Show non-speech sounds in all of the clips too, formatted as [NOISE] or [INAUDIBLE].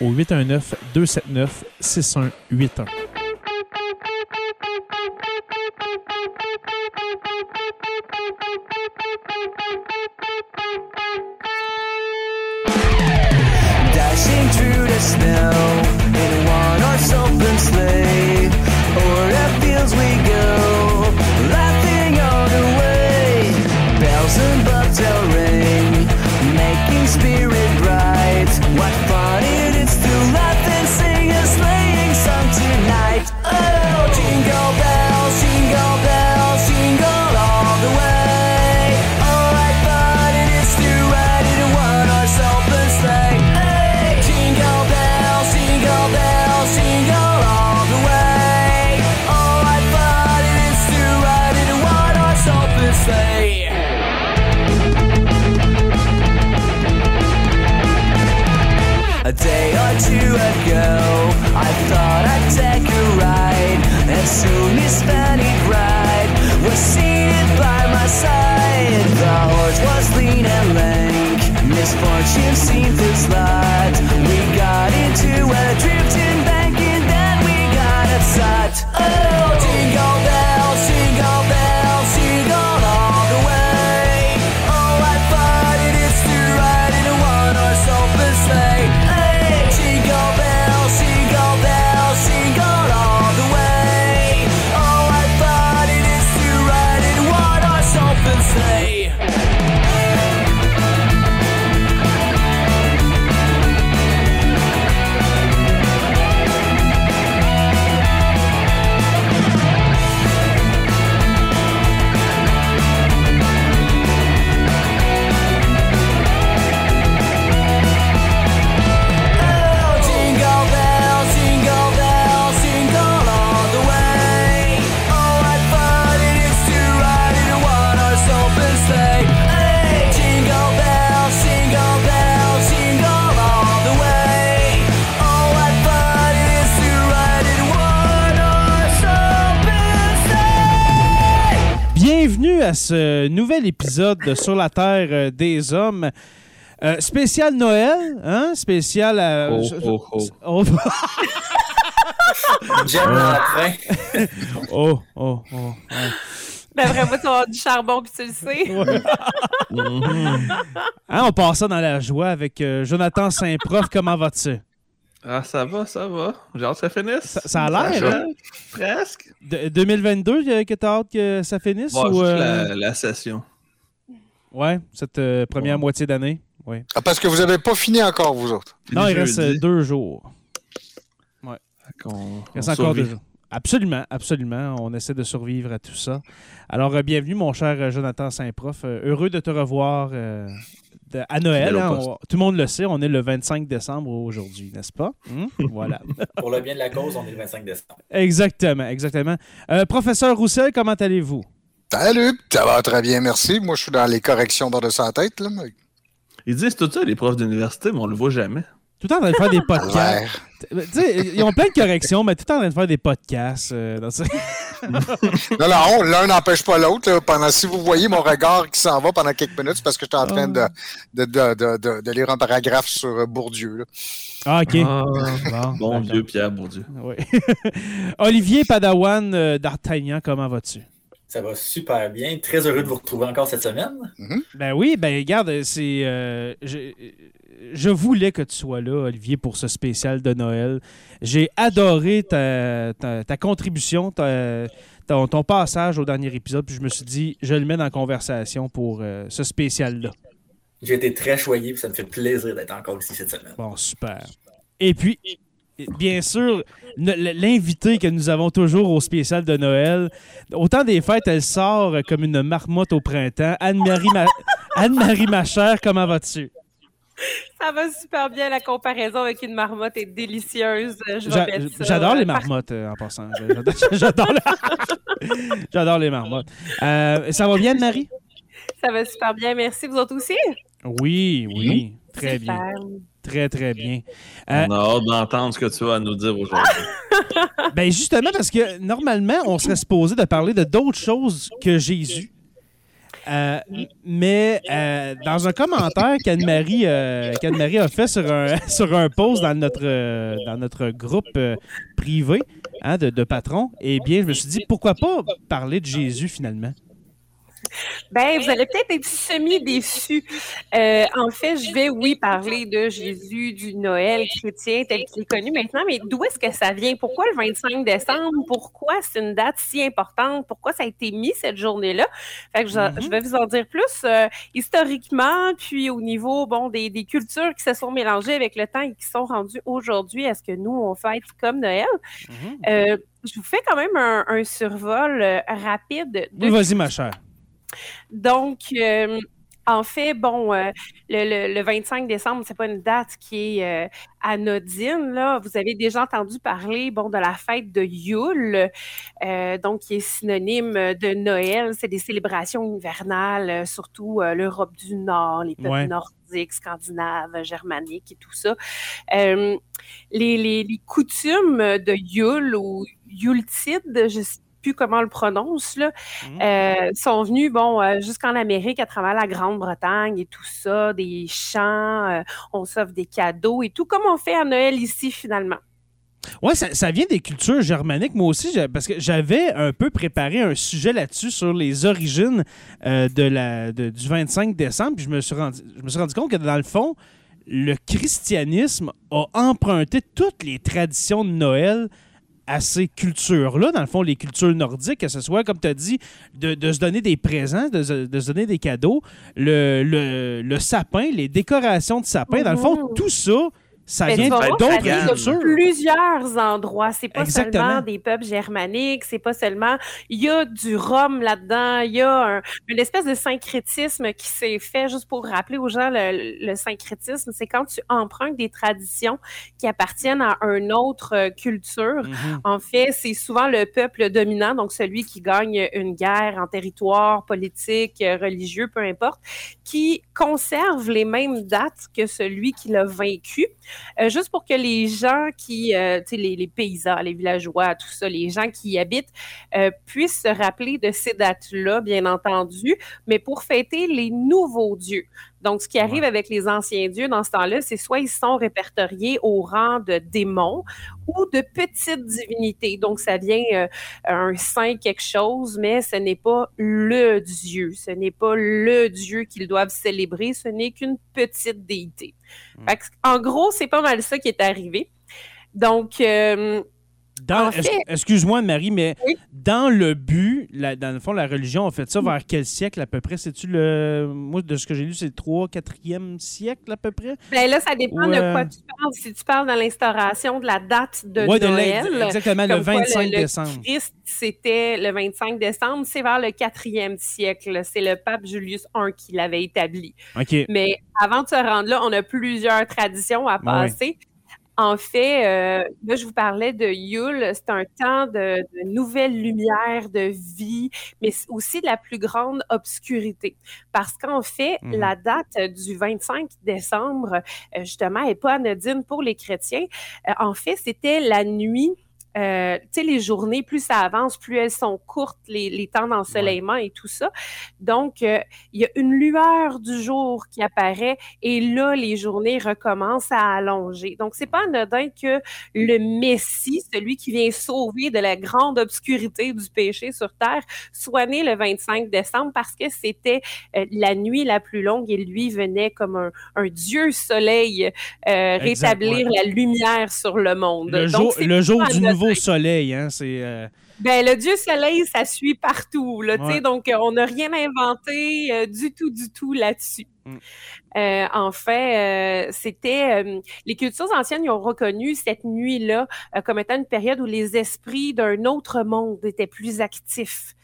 au 819 279 6181. Dashing through the snow in one open sleigh. Ce nouvel épisode de Sur la Terre euh, des Hommes. Euh, spécial Noël, hein? Spécial. euh, Oh, je- [LAUGHS] [LAUGHS] oh, oh. Oh, J'aime l'entrain. oh, oh, oh, ouais. Ben vraiment, tu vas avoir du charbon, puis tu le sais. [LAUGHS] Hein, on passe ça dans la joie avec euh, Jonathan Saint-Prof. Comment vas-tu? Ah, ça va, ça va. J'ai hâte que ça finisse. Ça- ça a l'air, hein? Presque. De- 2022, euh, que t'as hâte que ça finisse? Bon, ou, juste euh, la, la session. Ouais, cette euh, première Ouais. moitié d'année. Ouais. Ah, parce que vous n'avez pas fini encore, vous autres. Non, il reste euh, deux jours. Qu'on- Il reste on encore survit. deux jours. Absolument, absolument. On essaie de survivre à tout ça. Alors, euh, bienvenue, mon cher Jonathan Saint-Prof. Euh, heureux de te revoir euh, à Noël. Hein. On- tout le monde le sait, on est le 25 décembre aujourd'hui, n'est-ce pas? Hum? Voilà. [LAUGHS] Pour le bien de la cause, on est le 25 décembre. exactement, exactement. Euh, professeur Roussel, comment allez-vous? Salut, ça va très bien, merci. Moi, je suis dans les corrections par-dessus la tête. Là, mais- Ils disent tout ça, les profs d'université, mais on le voit jamais. Tout le temps en train de faire des [LAUGHS] podcasts. l'air. Tu sais, ils ont plein de corrections, mais tout le temps en train de faire des podcasts. euh, dans ce- [LAUGHS] Non, non, l'un n'empêche pas l'autre. Pendant, si vous voyez mon regard qui s'en va pendant quelques minutes, c'est parce que j'étais en train de, de, de, de, de- de lire un paragraphe sur euh, Bourdieu. là. Ah, OK. Ah, Bon. Dieu, Pierre Bourdieu. Oui. [LAUGHS] Olivier Padawan euh, d'Artagnan, comment vas-tu? Ça va super bien. Très heureux de vous retrouver encore cette semaine. Ben oui, ben regarde, c'est. euh, je, voulais que tu sois là, Olivier, pour ce spécial de Noël. J'ai adoré ta, ta- ta contribution, ta- ton, ton passage au dernier épisode, puis je me suis dit, je le mets dans la conversation pour euh, ce spécial-là. J'ai été très choyé, puis ça me fait plaisir d'être encore ici cette semaine. Bon, super. Et puis, bien sûr, l'invité que nous avons toujours au spécial de Noël, au temps des fêtes, elle sort comme une marmotte au printemps. Anne-Marie, ma... Anne-Marie ma chère, comment vas-tu? Ça va super bien. La comparaison avec une marmotte est délicieuse. Je vais J'a- mettre ça, J'adore les marmottes euh, en passant. J'adore- [LAUGHS] J'adore les... [LAUGHS] J'adore les marmottes. Euh, ça va bien, Anne-Marie? Ça va super bien. Merci. Vous autres aussi? Oui, oui. Très bien. Très, très bien. Euh, On a hâte d'entendre ce que tu as à nous dire aujourd'hui. [LAUGHS] Ben justement, parce que normalement, on serait supposé de parler de d'autres choses que Jésus. Euh, mais euh, dans un commentaire qu'Anne-Marie euh, qu'Anne-Marie a fait sur un, [LAUGHS] sur un post dans notre, euh, dans notre groupe privé hein, de, de patrons, eh bien, je me suis dit, pourquoi pas parler de Jésus finalement? Ben, vous allez peut-être être semi-déçus. Euh, en fait, je vais, oui, parler de Jésus, du Noël chrétien tel qu'il est connu maintenant, mais d'où est-ce que ça vient? Pourquoi le 25 décembre? Pourquoi c'est une date si importante? Pourquoi ça a été mis cette journée-là? Fait que je, Mhm. je vais vous en dire plus euh, historiquement, puis au niveau, bon, des, des cultures qui se sont mélangées avec le temps et qui sont rendues aujourd'hui à ce que nous, on fête comme Noël. Euh, je vous fais quand même un, un survol rapide de Oui, vas-y, ma chère. Donc, euh, en fait, bon, euh, le, le- le 25 décembre, c'est pas une date qui est euh, anodine. Là. Vous avez déjà entendu parler, bon, de la fête de Yule, euh, donc qui est synonyme de Noël. C'est des célébrations hivernales, surtout l'Europe du Nord, les peuples Ouais. nordiques, scandinaves, germaniques et tout ça. Les, les- les coutumes de Yule ou Yuletide, je sais plus comment on le prononce, là, Mhm. euh, sont venus, bon, euh, jusqu'en Amérique, à travers la Grande-Bretagne et tout ça, des chants, euh, on s'offre des cadeaux et tout, comme on fait à Noël ici, finalement. Oui, ça, ça vient des cultures germaniques. Moi aussi, parce que j'avais un peu préparé un sujet là-dessus sur les origines de la, de- du 25 décembre. Puis je me, suis rendu, je me suis rendu compte que dans le fond, le christianisme a emprunté toutes les traditions de Noël à ces cultures-là, dans le fond, les cultures nordiques, que ce soit, comme tu as dit, de, de se donner des présents, de, se- de se donner des cadeaux, le, le, le sapin, les décorations de sapin, dans le fond, Mhm. tout ça, ça Mais vient d'autres cultures. plusieurs endroits. C'est pas Exactement. seulement des peuples germaniques, c'est pas seulement. Il y a du rhum là-dedans, il y a un- une espèce de syncrétisme qui s'est fait, juste pour rappeler aux gens le, le syncrétisme, c'est quand tu empruntes des traditions qui appartiennent à une autre euh, culture. Mhm. En fait, c'est souvent le peuple dominant, donc celui qui gagne une guerre en territoire politique, religieux, peu importe, qui conserve les mêmes dates que celui qui l'a vaincu, euh, juste pour que les gens qui, euh, tu sais, les, paysans, les villageois, tout ça, les gens qui y habitent, euh, puissent se rappeler de ces dates-là, bien entendu, mais pour fêter les nouveaux dieux. Donc, ce qui arrive Ouais. avec les anciens dieux dans ce temps-là, c'est soit ils sont répertoriés au rang de démons ou de petites divinités. Donc, ça vient euh, un saint quelque chose, mais ce n'est pas le dieu. Ce n'est pas le dieu qu'ils doivent célébrer. Ce n'est qu'une petite déité. Mm. Que, en gros, c'est pas mal ça qui est arrivé. Donc, euh, En fait- es- Excuse-moi, Marie, mais Oui. dans le but, la- dans le fond, la religion a fait ça vers quel siècle à peu près? C'est-tu le. Moi, de ce que j'ai lu, c'est le 3 4e siècle à peu près? ben là, ça dépend de quoi tu parles. Si tu parles dans l'instauration de la date de Ouais, de Noël, l'ex- exactement, le comme quoi 25 le décembre. Christ, c'était le 25 décembre, c'est vers le 4e siècle. C'est le pape Julius I qui l'avait établi. OK. Mais avant de se rendre là, on a plusieurs traditions à ouais. En fait, euh, là, je vous parlais de Yule. C'est un temps de, de nouvelles lumières, de vie, mais aussi de la plus grande obscurité. Parce qu'en fait, Mhm. la date du 25 décembre, euh, justement, n'est pas anodine pour les chrétiens. Euh, en fait, c'était la nuit. Euh, tu sais, les journées, plus ça avance, plus elles sont courtes, les, les temps d'ensoleillement et tout ça. Donc, euh, il y a une lueur du jour qui apparaît et là, les journées recommencent à allonger. Donc, c'est pas anodin que le Messie, celui qui vient sauver de la grande obscurité du péché sur terre, soit né le 25 décembre parce que c'était euh, la nuit la plus longue et lui venait comme un, un dieu soleil rétablir la lumière sur le monde. Le Donc, jour, le jour du. Nouveau soleil, hein, c'est... euh, Ben, le dieu soleil, ça suit partout, là, Ouais. donc euh, on n'a rien inventé euh, du tout, du tout là-dessus. Mm. Euh, en fait, euh, c'était euh, les cultures anciennes ils ont reconnu cette nuit-là comme étant une période où les esprits d'un autre monde étaient plus actifs.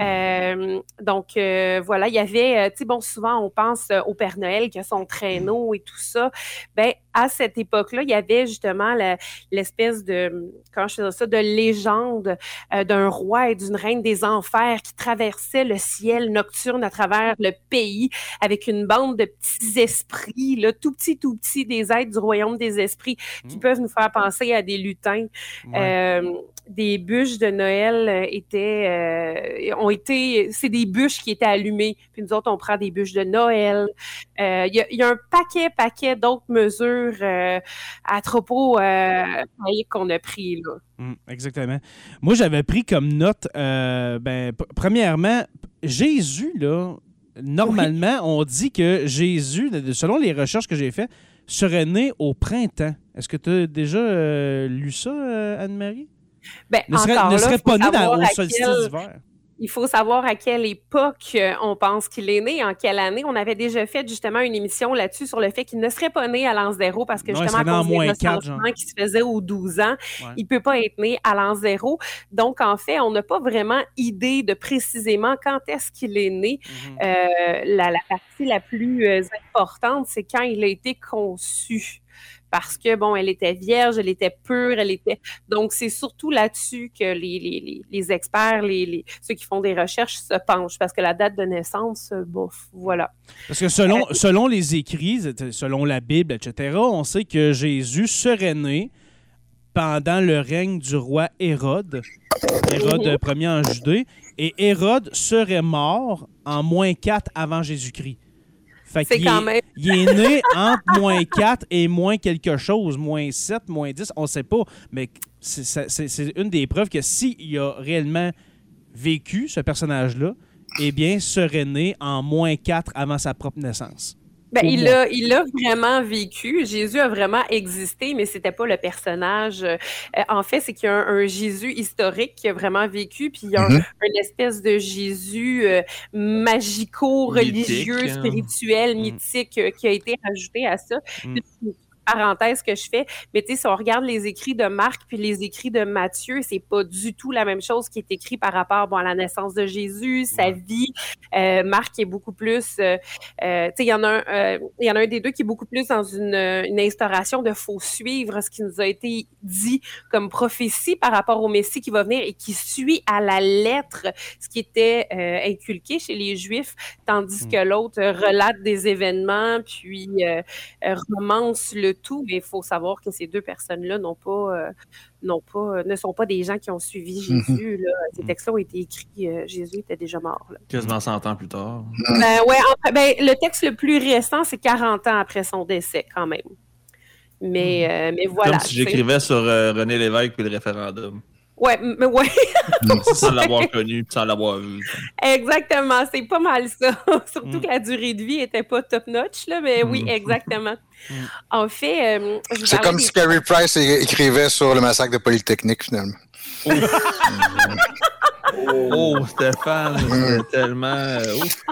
Euh, donc voilà, il y avait, tu sais, bon, souvent on pense au Père Noël qui a son traîneau et tout ça. Ben à cette époque-là, il y avait justement l'espèce de, comment je faisais ça, de légende d'un roi et d'une reine des enfers qui traversait le ciel nocturne à travers le pays avec une bande de petits esprits, là, tout petits, tout petits, des êtres du royaume des esprits qui Mm. peuvent nous faire penser à des lutins. Ouais. Euh, des bûches de Noël euh, étaient, euh, ont été, c'est des bûches qui étaient allumées. Puis nous autres, on prend des bûches de Noël. Euh, Il y, a, il y a un paquet, paquet d'autres mesures euh, à propos qu'on a pris là. Mm, exactement. Moi, j'avais pris comme note, ben, premièrement, Jésus, là, normalement, on dit que Jésus, selon les recherches que j'ai faites, serait né au printemps. Est-ce que tu as déjà euh, lu ça, euh, Anne-Marie? Ben, Ne serait, encore ne là, serait faut pas né dans, au solstice quel- d'hiver. Il faut savoir à quelle époque euh, on pense qu'il est né, en quelle année. On avait déjà fait justement une émission là-dessus sur le fait qu'il ne serait pas né à l'an zéro parce que Non, justement à cause des qui se faisaient aux 12 ans, Ouais. il peut pas être né à l'an zéro. Donc en fait, on n'a pas vraiment idée de précisément quand est-ce qu'il est né. Mhm. Euh, la, la partie la plus euh, importante, c'est quand il a été conçu. Parce que, bon, elle était vierge, elle était pure, elle était. Donc, c'est surtout là-dessus que les, les, les, les experts, les, ceux qui font des recherches se penchent. Parce que la date de naissance, bof, voilà. Parce que selon, selon les écrits, selon la Bible, etc., on sait que Jésus serait né pendant le règne du roi Hérode, Hérode Mhm. premier en Judée, et Hérode serait mort en moins 4 avant Jésus-Christ. Fait C'est quand est- même. Il est né entre [LAUGHS] moins 4 et moins quelque chose, moins 7, moins 10, on ne sait pas. Mais c'est une des preuves que s'il a réellement vécu, ce personnage-là, eh bien, serait né en moins 4 avant sa propre naissance. Ben, il moins. a, il a vraiment vécu. Jésus a vraiment existé, mais c'était pas le personnage. Euh, en fait, c'est qu'il y a un, un Jésus historique qui a vraiment vécu, puis il y a un- Mhm. une espèce de Jésus euh, magico-religieux, hein. spirituel, Mhm. mythique, euh, qui a été rajouté à ça. Une parenthèse que je fais, mais tu sais, si on regarde les écrits de Marc puis les écrits de Matthieu, c'est pas du tout la même chose qui est écrit par rapport bon, à la naissance de Jésus, sa Ouais. vie. Euh, Marc est beaucoup plus euh, euh, tu sais, il y en a un, il y en a un des deux qui est beaucoup plus dans une, une instauration de faut suivre ce qui nous a été dit comme prophétie par rapport au Messie qui va venir et qui suit à la lettre ce qui était inculqué chez les Juifs, tandis Mm. que l'autre relate des événements puis romance le tout. Mais il faut savoir que ces deux personnes-là n'ont pas, euh, n'ont pas, ne sont pas des gens qui ont suivi [LAUGHS] Jésus. là. Ces Mm. textes-là ont été écrits, euh, Jésus était déjà mort. là. Quasiment 100 ans plus tard. Ben ouais, en- ben, le texte le plus récent, c'est 40 ans après son décès, quand même. Mais, euh, mais voilà. Comme si j'écrivais sur euh, René Lévesque puis le référendum. Ouais, mais ouais, [LAUGHS] [LAUGHS] Sans l'avoir connu sans l'avoir vu. exactement. C'est pas mal ça. [LAUGHS] Surtout Mm. que la durée de vie était pas top notch, là, mais oui, Mm. exactement. Mm. En fait, euh, C'est comme si Carey Price écrivait sur le massacre de Polytechnique, finalement. Oh, Stéphane, c'est tellement. euh.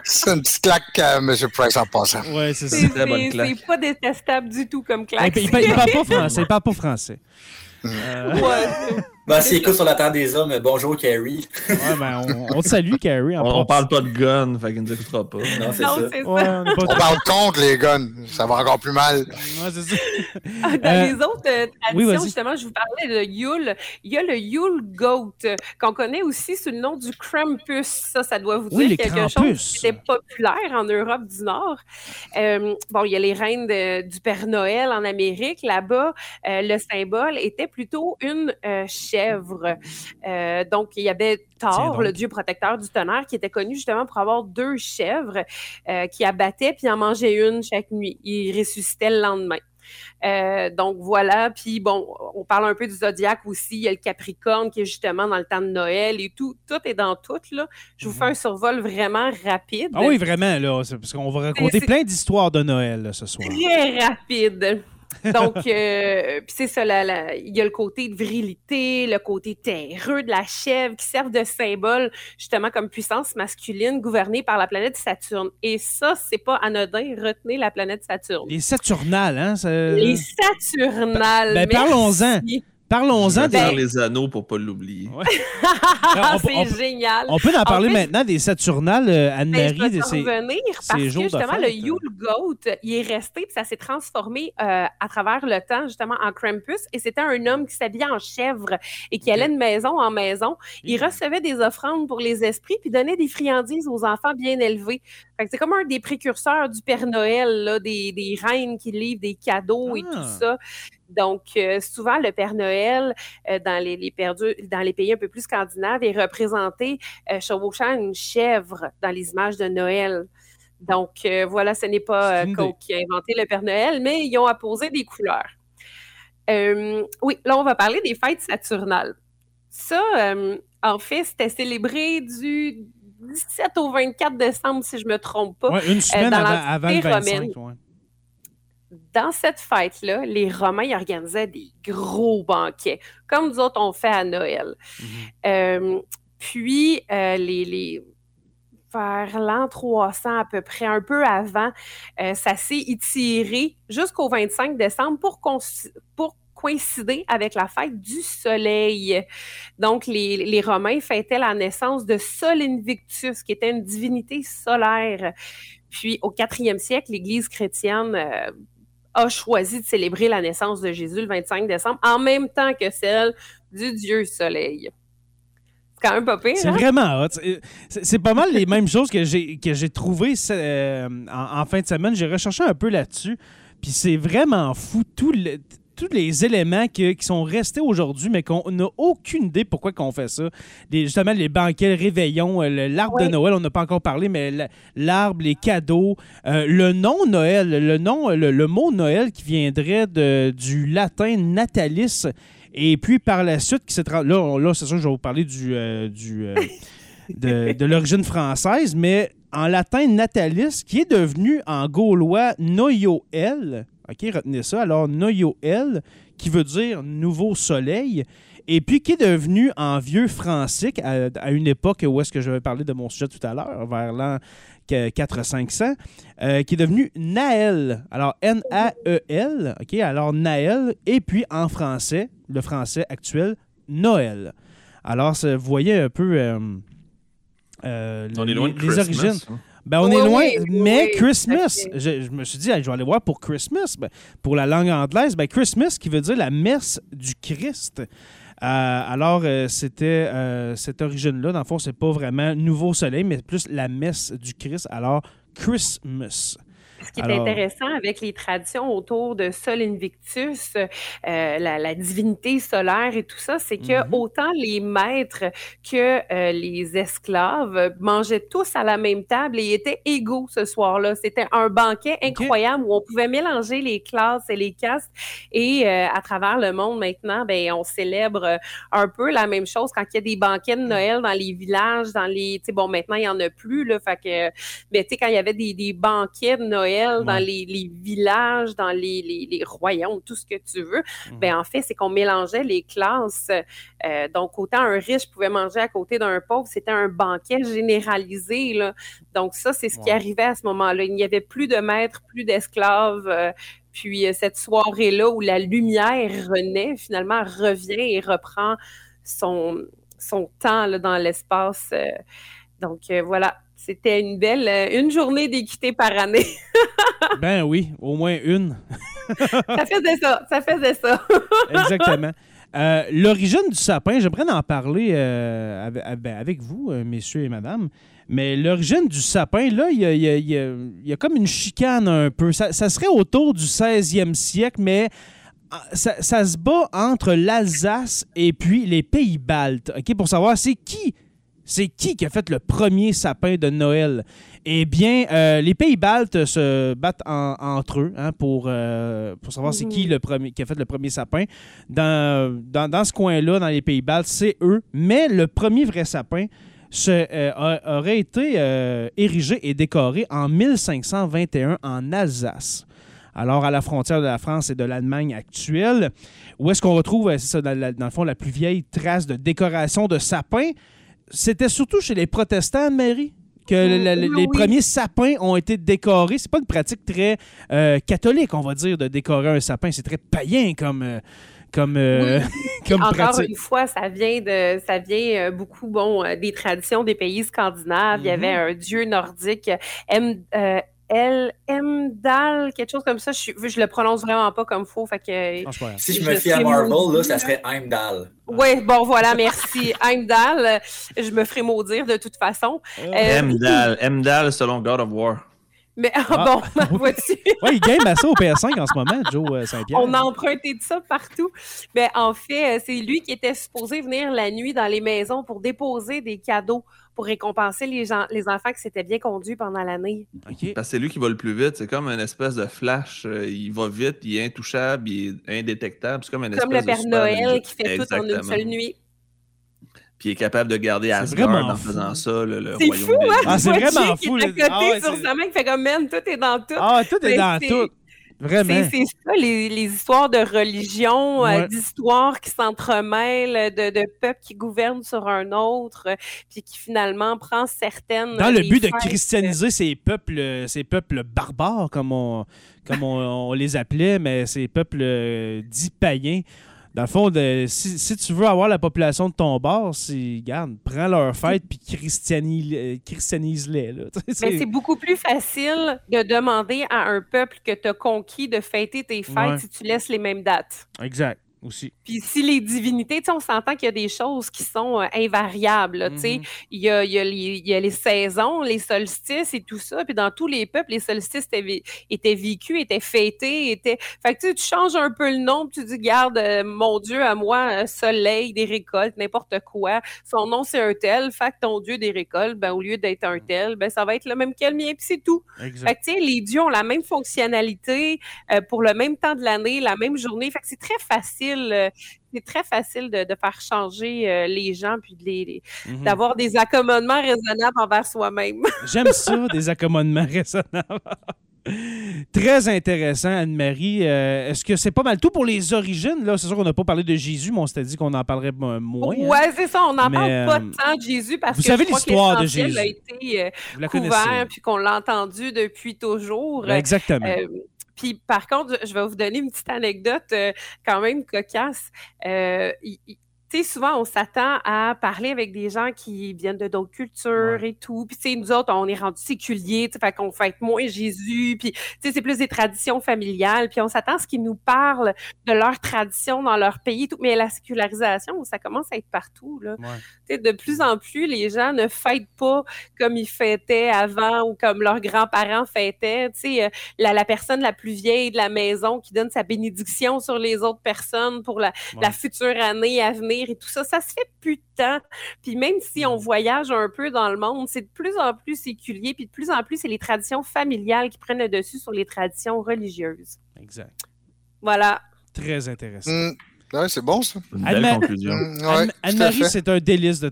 C'est une petite claque à M. Price en passant. Ouais, c'est ça. c'est très bonne c'est- claque. c'est pas détestable du tout comme Il, claque. il, il parle pas français. Il parle pas français. Euh, Ouais, Ben, s'il écoute sur la Terre des Hommes, bonjour Carrie. Ouais, ben, on, on te salue, Carrie. en On, on parle pas de gun, fait qu'il nous écoutera pas. Non, c'est ça. c'est Ouais, ça. on parle contre les guns. Ça va encore plus mal. Ouais, c'est ça. Dans Euh, les autres euh, oui, traditions, justement, je vous parlais de Yule. Il y a le Yule Goat, euh, qu'on connaît aussi sous le nom du Krampus. Ça, ça doit vous dire Oui, quelque Krampus. chose qui était populaire en Europe du Nord. Euh, bon, il y a les reines de- du Père Noël en Amérique. Là-bas, euh, le symbole était plutôt une euh, Euh, donc, il y avait Thor, le dieu protecteur du tonnerre, qui était connu justement pour avoir deux chèvres euh, qui abattait puis en mangeait une chaque nuit. Il ressuscitait le lendemain. Euh, donc voilà, puis bon, on parle un peu du zodiaque aussi. Il y a le Capricorne qui est justement dans le temps de Noël et tout. Tout est dans tout, là. Je vous fais un survol vraiment rapide. Mhm. Ah oui, vraiment, là. Parce qu'on va raconter plein d'histoires de Noël là, ce soir. Très rapide. Donc, euh, puis c'est ça, il y a le côté de virilité, le côté terreux de la chèvre qui servent de symbole justement comme puissance masculine gouvernée par la planète Saturne. Et ça, c'est pas anodin, retenez la planète Saturne. Les Saturnales, hein? ça- Les Saturnales. Ben, parlons-en. Parlons-en des. faire les anneaux pour pas l'oublier. Ouais. [LAUGHS] c'est génial. On peut en parler fait, maintenant des Saturnales, euh, Ben, je Anne-Marie. revenir parce que justement, fête. le Yule Goat, il est resté puis ça s'est transformé euh, à travers le temps justement en Krampus et c'était un homme qui s'habillait en chèvre et qui allait de maison en maison. Il recevait des offrandes pour les esprits puis donnait des friandises aux enfants bien élevés. C'est comme un des précurseurs du Père Noël, là, des, des reines qui livrent des cadeaux et Ah. tout ça. Donc, euh, souvent, le Père Noël, euh, dans, les, les perdus- dans les pays un peu plus scandinaves, est représenté euh, chevauchant une chèvre dans les images de Noël. Donc, euh, voilà, ce n'est pas Coke qui a inventé le Père Noël, mais ils ont apposé des couleurs. Oui, là, on va parler des fêtes saturnales. Ça, en fait, c'était célébré du 17 au 24 décembre, si je ne me trompe pas. Ouais, une semaine avant, avant le l'Antiquité 25. romaine. ouais. Dans cette fête-là, les Romains ils organisaient des gros banquets, comme nous autres on fait à Noël. Mhm. Euh, puis, euh, les, les- vers l'an 300 à peu près, un peu avant, euh, ça s'est étiré jusqu'au 25 décembre pour, coïncider avec la fête du soleil. Donc, les, les Romains fêtaient la naissance de Sol Invictus, qui était une divinité solaire. Puis, au 4e siècle, l'Église chrétienne a choisi de célébrer la naissance de Jésus le 25 décembre en même temps que celle du Dieu Soleil. C'est quand même pas pire, C'est hein? vraiment hot. C'est- pas mal les mêmes [LAUGHS] choses que j'ai que j'ai trouvées euh, en, en fin de semaine. J'ai recherché un peu là-dessus. Puis c'est vraiment fou. Tout le- tous les éléments qui sont restés aujourd'hui, mais qu'on n'a aucune idée pourquoi qu'on fait ça. Les- justement, les banquets, le réveillon, euh, l'arbre de. Noël, on n'a pas encore parlé, mais la- l'arbre, les cadeaux, euh, le nom Noël, le nom, le, le mot Noël qui viendrait de, du latin natalis, et puis par la suite, qui là, là c'est sûr, je vais vous parler du, euh, du, euh, [LAUGHS] de, de l'origine française, mais en latin natalis, qui est devenu en gaulois Noyoel. OK, retenez ça. Alors, Noyoel, qui veut dire nouveau soleil, et puis qui est devenu en vieux français à, à une époque où est-ce que je vais parler de mon sujet tout à l'heure, vers l'an 400-500, euh, qui est devenu Naël. Alors, N-A-E-L, OK, alors Naël, et puis en français, le français actuel, Noël. Alors, vous voyez un peu euh, euh, On les, est loin de les Christmas, origines. hein. Ben, on Oui, est loin, oui, mais oui, Christmas, je, je me suis dit, hey, je vais aller voir pour Christmas. Ben, pour la langue anglaise, ben, Christmas qui veut dire la messe du Christ. Euh, alors, euh, c'était euh, cette origine-là. Dans le fond, c'est pas vraiment Nouveau Soleil, mais plus la messe du Christ. Alors, Christmas. Ce qui est Alors- intéressant avec les traditions autour de Sol Invictus, euh, la, la divinité solaire et tout ça, c'est que Mhm. autant les maîtres que euh, les esclaves mangeaient tous à la même table et étaient égaux ce soir-là. C'était un banquet incroyable où on pouvait mélanger les classes et les castes. Et euh, à travers le monde maintenant, ben, on célèbre un peu la même chose quand il y a des banquets de Noël dans les villages, dans les, bon, maintenant il y en a plus là, fait que mais tu sais, quand il y avait des, des banquets de Noël dans Ouais. les, les villages, dans les, les, les royaumes, tout ce que tu veux, Mhm. ben en fait, c'est qu'on mélangeait les classes. Euh, donc, autant un riche pouvait manger à côté d'un pauvre, c'était un banquet généralisé. Là. Donc, ça, c'est ce qui arrivait à ce moment-là. Il n'y avait plus de maîtres, plus d'esclaves. euh, puis, euh, cette soirée-là où la lumière renaît, finalement, revient et reprend son, son temps là, dans l'espace. donc euh, voilà, c'était une belle euh, une journée d'équité par année. [LAUGHS] Ben oui, au moins une. ça faisait ça, ça faisait ça. [LAUGHS] Exactement. Euh, L'origine du sapin, j'aimerais en parler euh, avec, avec- vous, messieurs et madame. Mais l'origine du sapin, là, il y a, y y y comme une chicane un peu. Ça, ça serait autour du 16e siècle, mais ah, ça, ça se bat entre l'Alsace et puis les pays baltes, OK, pour savoir c'est qui c'est qui qui a fait le premier sapin de Noël? Eh bien, euh, les pays baltes se battent en- entre eux hein, pour, euh, pour savoir c'est qui le premier, qui a fait le premier sapin. Dans, dans, dans ce coin-là, dans les pays baltes, c'est eux. Mais le premier vrai sapin se, euh, a- aurait été érigé et décoré en 1521 en Alsace. Alors, à la frontière de la France et de l'Allemagne actuelle, où est-ce qu'on retrouve, c'est ça, dans le fond, la plus vieille trace de décoration de sapin? C'était surtout chez les protestants, Anne-Marie, que Mm, oui, les oui. premiers sapins ont été décorés. C'est pas une pratique très euh, catholique, on va dire, de décorer un sapin. C'est très païen comme, euh, comme, euh, [LAUGHS] comme Encore pratique. une fois, ça vient de, ça vient beaucoup, bon, des traditions des pays scandinaves. Il y avait Mhm. un dieu nordique, M, euh, El Emdal, quelque chose comme ça. Je, je le prononce vraiment pas comme faux, fait que. Non. Si je Je me fie à Marvel, là, ça serait Heimdall. Ouais, bon, voilà, merci. Heimdall, euh, je me ferai maudire de toute façon. Euh, Emdal, Emdal selon God of War. Mais ah, Ah. bon, [LAUGHS] vois-tu? Ouais, il game à ça au PS5 en ce moment, Joe euh, Saint-Pierre. On a emprunté de ça partout. Mais en fait, euh, c'est lui qui était supposé venir la nuit dans les maisons pour déposer des cadeaux pour récompenser les, gens, les enfants qui s'étaient bien conduits pendant l'année. OK. Parce que c'est lui qui va le plus vite. C'est comme une espèce de flash. Euh, Il va vite, il est intouchable, il est indétectable. C'est comme une Comme le espèce de Père Noël qui fait tout en une seule nuit. Puis il est capable de garder C'est Asgard vraiment en fou. faisant ça, le, le C'est royaume fou, des hein? Ah, c'est vraiment qui fou, est à côté Ah ouais, sur c'est- sa main qui fait comme, man, tout est dans tout. Ah, tout est Mais dans c'est- tout. Vraiment. C'est c'est ça, les, les histoires de religion, euh, d'histoires qui s'entremêlent, de, de peuples qui gouvernent sur un autre, euh, puis qui finalement prend certaines. Dans le but de christianiser ces peuples, ces peuples barbares, comme on, comme on, on les appelait, mais ces peuples euh, dits païens. Dans le fond, de- si, si tu veux avoir la population de ton bord, c'est, garde, prends leur fête puis euh, christianise-les. [LAUGHS] Mais c'est- c'est beaucoup plus facile de demander à un peuple que tu as conquis de fêter tes fêtes Ouais. si tu laisses les mêmes dates. Exact, aussi. Puis si les divinités, on s'entend qu'il y a des choses qui sont euh, invariables. là, tu sais. Mhm. Il y, a, il, y a les, il y a les saisons, les solstices et tout ça. Puis dans tous les peuples, les solstices étaient, vé- étaient vécus, étaient fêtés. Étaient... Fait que tu changes un peu le nom, puis tu dis, garde, euh, mon Dieu, à moi, euh, soleil, des récoltes, n'importe quoi. Son nom, c'est un tel. Fait que ton Dieu des récoltes, ben, au lieu d'être un tel, ben, ça va être le même que le mien, puis c'est tout. Exact. Fait que, les dieux ont la même fonctionnalité euh, pour le même temps de l'année, la même journée. Fait que c'est très facile. Euh, c'est très facile de, de faire changer euh, les gens puis de les, les- Mhm. d'avoir des accommodements raisonnables envers soi-même. [LAUGHS] J'aime ça, des accommodements [LAUGHS] raisonnables. Très intéressant, Anne-Marie. Euh, Est-ce que c'est pas mal tout pour les origines? Là, c'est sûr qu'on n'a pas parlé de Jésus, mais on s'était dit qu'on en parlerait moins. hein. ouais, c'est ça. On n'en parle pas tant de Jésus parce vous que savez l'histoire de Jésus. a été euh, couvert puis qu'on l'a entendu depuis toujours. Exactement. Puis par contre, je vais vous donner une petite anecdote euh, quand même cocasse. Euh, tu sais, souvent, on s'attend à parler avec des gens qui viennent de d'autres cultures et tout. Puis, tu sais, nous autres, on est rendus séculiers, tu sais, fait qu'on fête moins Jésus. Puis, tu sais, c'est plus des traditions familiales. Puis, on s'attend à ce qu'ils nous parlent de leurs traditions dans leur pays. Tout. Mais la sécularisation, ça commence à être partout, là. Ouais. Tu sais, de plus en plus, les gens ne fêtent pas comme ils fêtaient avant ou comme leurs grands-parents fêtaient. Tu sais, euh, la, la personne la plus vieille de la maison qui donne sa bénédiction sur les autres personnes pour la, Ouais. la future année à venir et tout ça, ça se fait plus de temps. Puis même si on voyage un peu dans le monde, c'est de plus en plus séculier, puis de plus en plus, c'est les traditions familiales qui prennent le dessus sur les traditions religieuses. Exact. Voilà. Très intéressant. Hum, ouais, c'est bon, ça. Une Anne- belle conclusion. Hum, ouais, à Anne-Marie, c'est un délice de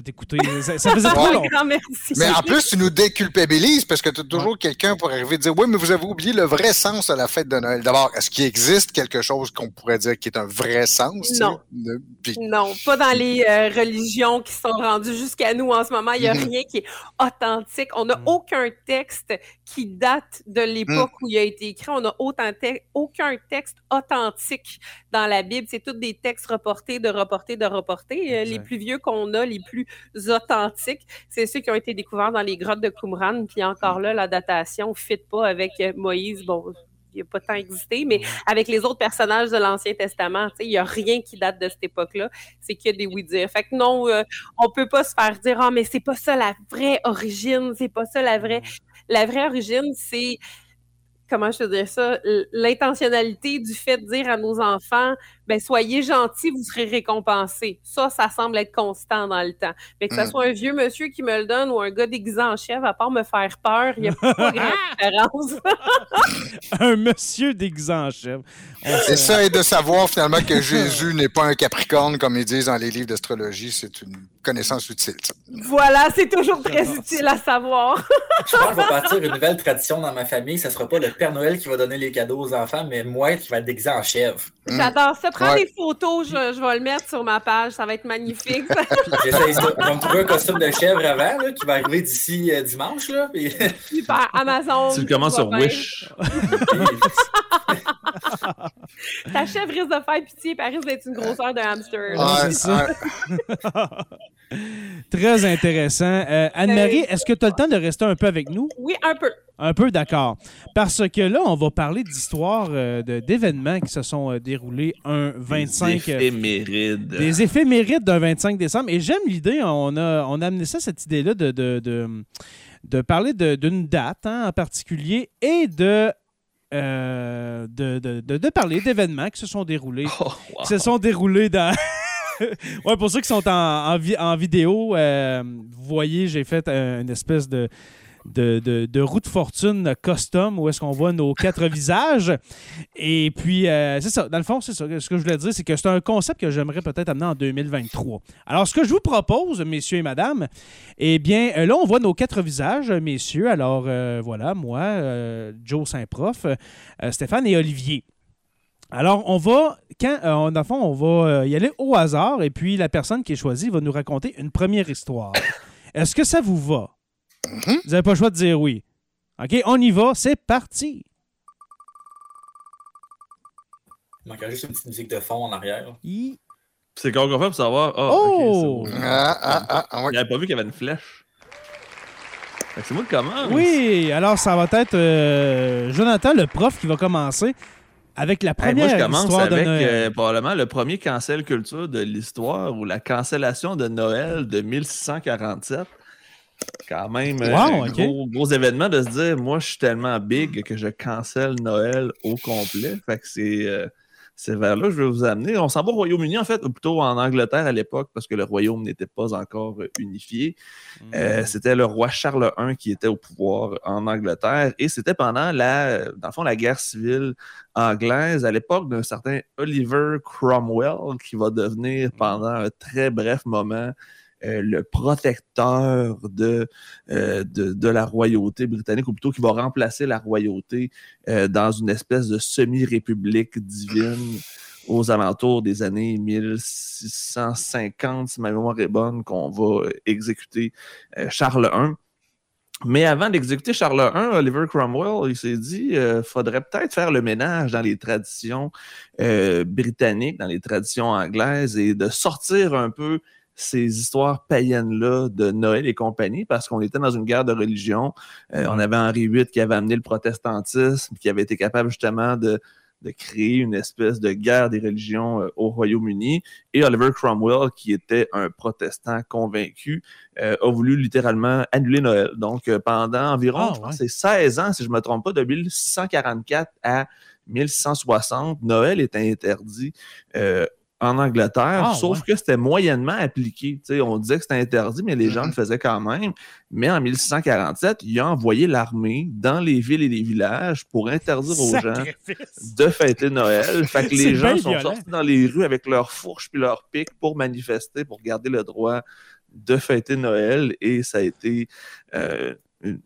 t'écouter. Ça, ça faisait trop Ouais. long. Un grand merci. Mais en plus, tu nous déculpabilises parce que tu as toujours quelqu'un pour arriver et dire Oui, mais vous avez oublié le vrai sens de la fête de Noël. D'abord, est-ce qu'il existe quelque chose qu'on pourrait dire qui est un vrai sens? Non. De- puis- Non, pas dans les euh, religions qui sont rendues jusqu'à nous en ce moment. Il n'y a Mhm. rien qui est authentique. On n'a Mhm. aucun texte qui date de l'époque où il a été écrit. On n'a te- aucun texte authentique dans la Bible. C'est tous des textes reportés, de reportés, de reportés. Euh, les plus vieux qu'on a, les plus authentiques, c'est ceux qui ont été découverts dans les grottes de Qumran. Puis encore là, la datation ne fit pas avec euh, Moïse. Bon, il n'a pas tant existé, mais avec les autres personnages de l'Ancien Testament, il n'y a rien qui date de cette époque-là. C'est que des oui-dire. Fait que non, euh, on peut pas se faire dire « Ah, mais c'est pas ça la vraie origine, c'est pas ça la vraie... » La vraie origine, c'est comment je peux dire ça, l'intentionnalité du fait de dire à nos enfants, ben soyez gentils, vous serez récompensés. Ça, ça semble être constant dans le temps. Mais que ce Mm. soit un vieux monsieur qui me le donne ou un gars déguisé en chèvre, à part me faire peur, il n'y a pas [LAUGHS] grande différence. [LAUGHS] Un monsieur déguisé en chèvre. On C'est ça, et de savoir finalement que Jésus n'est pas un capricorne, comme ils disent dans les livres d'astrologie, c'est une connaissance utile. ça. voilà, c'est toujours très utile à savoir. Je pense je vais partir une nouvelle tradition dans ma famille. Ce sera pas le Père Noël qui va donner les cadeaux aux enfants, mais moi qui va être déguisé en chèvre. J'adore ça. Prends Ouais. des photos, je, je vais le mettre sur ma page, ça va être magnifique. J'essaie vais me trouver un costume de chèvre avant, là, qui va arriver d'ici euh, dimanche. Là, puis- [LAUGHS] Super, Amazon. Tu le commences tout sur. Wish. [LAUGHS] Ta chèvre risque de faire pitié, elle risque d'être une grosseur de hamster. c'est ça. [LAUGHS] Très intéressant. Euh, Anne-Marie, est-ce que tu as le temps de rester un peu avec nous? Oui, un peu. Un peu d'accord. Parce que là, on va parler d'histoires, euh, de- d'événements qui se sont euh, déroulés un 25... Des euh, éphémérides. des éphémérides d'un 25 décembre. Et j'aime l'idée, on a, on a amené ça, cette idée-là, de, de, de, de parler d'une date hein, en particulier et de, euh, de, de, de- de parler d'événements qui se sont déroulés. Oh, wow. Qui se sont déroulés dans. [LAUGHS] ouais, pour ceux qui sont en, en, vi- en vidéo, euh, vous voyez, j'ai fait un- une espèce de. De, de, de roue de fortune custom où est-ce qu'on voit nos quatre [LAUGHS] visages. Et puis, euh, c'est ça. Dans le fond, c'est ça. Ce que je voulais dire, c'est que c'est un concept que j'aimerais peut-être amener en 2023. Alors, ce que je vous propose, messieurs et madame, eh bien, euh, là, on voit nos quatre visages, messieurs. Alors, euh, voilà, moi, euh, Joe Saint-Prof, Stéphane et Olivier. Alors, on va, quand, euh, dans le fond, on va euh, y aller au hasard et puis la personne qui est choisie va nous raconter une première histoire. [COUGHS] Est-ce que ça vous va? Vous n'avez pas le choix de dire oui. OK, on y va, c'est parti. Il manquerait juste une petite musique de fond en arrière. I- C'est qu'on fait pour savoir. Ah, Oh! ok, c'est bon. Ah, ah, ah, ah, ouais. Il n'avait pas vu qu'il y avait une flèche. Fait que c'est moi qui commence. Oui, alors ça va être euh, Jonathan, le prof, qui va commencer avec la Hey, première moi, je commence histoire de avec Noël. euh, probablement le premier cancel culture de l'histoire ou la cancellation de Noël de 1647. Quand même, euh, Wow, un ok. gros, gros événement de se dire, moi, je suis tellement big que je cancelle Noël au complet. Fait que c'est euh, c'est vers là que je vais vous amener. On s'en va au Royaume-Uni, en fait, ou plutôt en Angleterre à l'époque, parce que le royaume n'était pas encore euh, unifié. Mm. Euh, c'était le roi Charles I qui était au pouvoir en Angleterre et c'était pendant la, dans le fond, la guerre civile anglaise à l'époque d'un certain Oliver Cromwell qui va devenir pendant un très bref moment euh, le protecteur de, euh, de, la royauté britannique, ou plutôt qui va remplacer la royauté euh, dans une espèce de semi-république divine aux alentours des années 1650, si ma mémoire est bonne, qu'on va exécuter Charles I. Mais avant d'exécuter Charles I, Oliver Cromwell, il s'est dit euh, faudrait peut-être faire le ménage dans les traditions britanniques, dans les traditions anglaises et de sortir un peu ces histoires païennes-là de Noël et compagnie, parce qu'on était dans une guerre de religion. Euh, on avait Henri VIII qui avait amené le protestantisme, qui avait été capable justement de, de créer une espèce de guerre des religions euh, au Royaume-Uni. Et Oliver Cromwell, qui était un protestant convaincu, euh, a voulu littéralement annuler Noël. Donc, euh, pendant environ, Ah, je pense, ouais. c'est 16 ans, si je ne me trompe pas, de 1644 à 1660, Noël était interdit en Angleterre, Ah, sauf ouais. que c'était moyennement appliqué. On disait que c'était interdit, mais les gens le faisaient quand même. Mais en 1647, il a envoyé l'armée dans les villes et les villages pour interdire aux gens de fêter Noël. [LAUGHS] Fait que les gens sont violent. sortis dans les rues avec leurs fourches puis leurs pics pour manifester, pour garder le droit de fêter Noël. Et ça a été euh,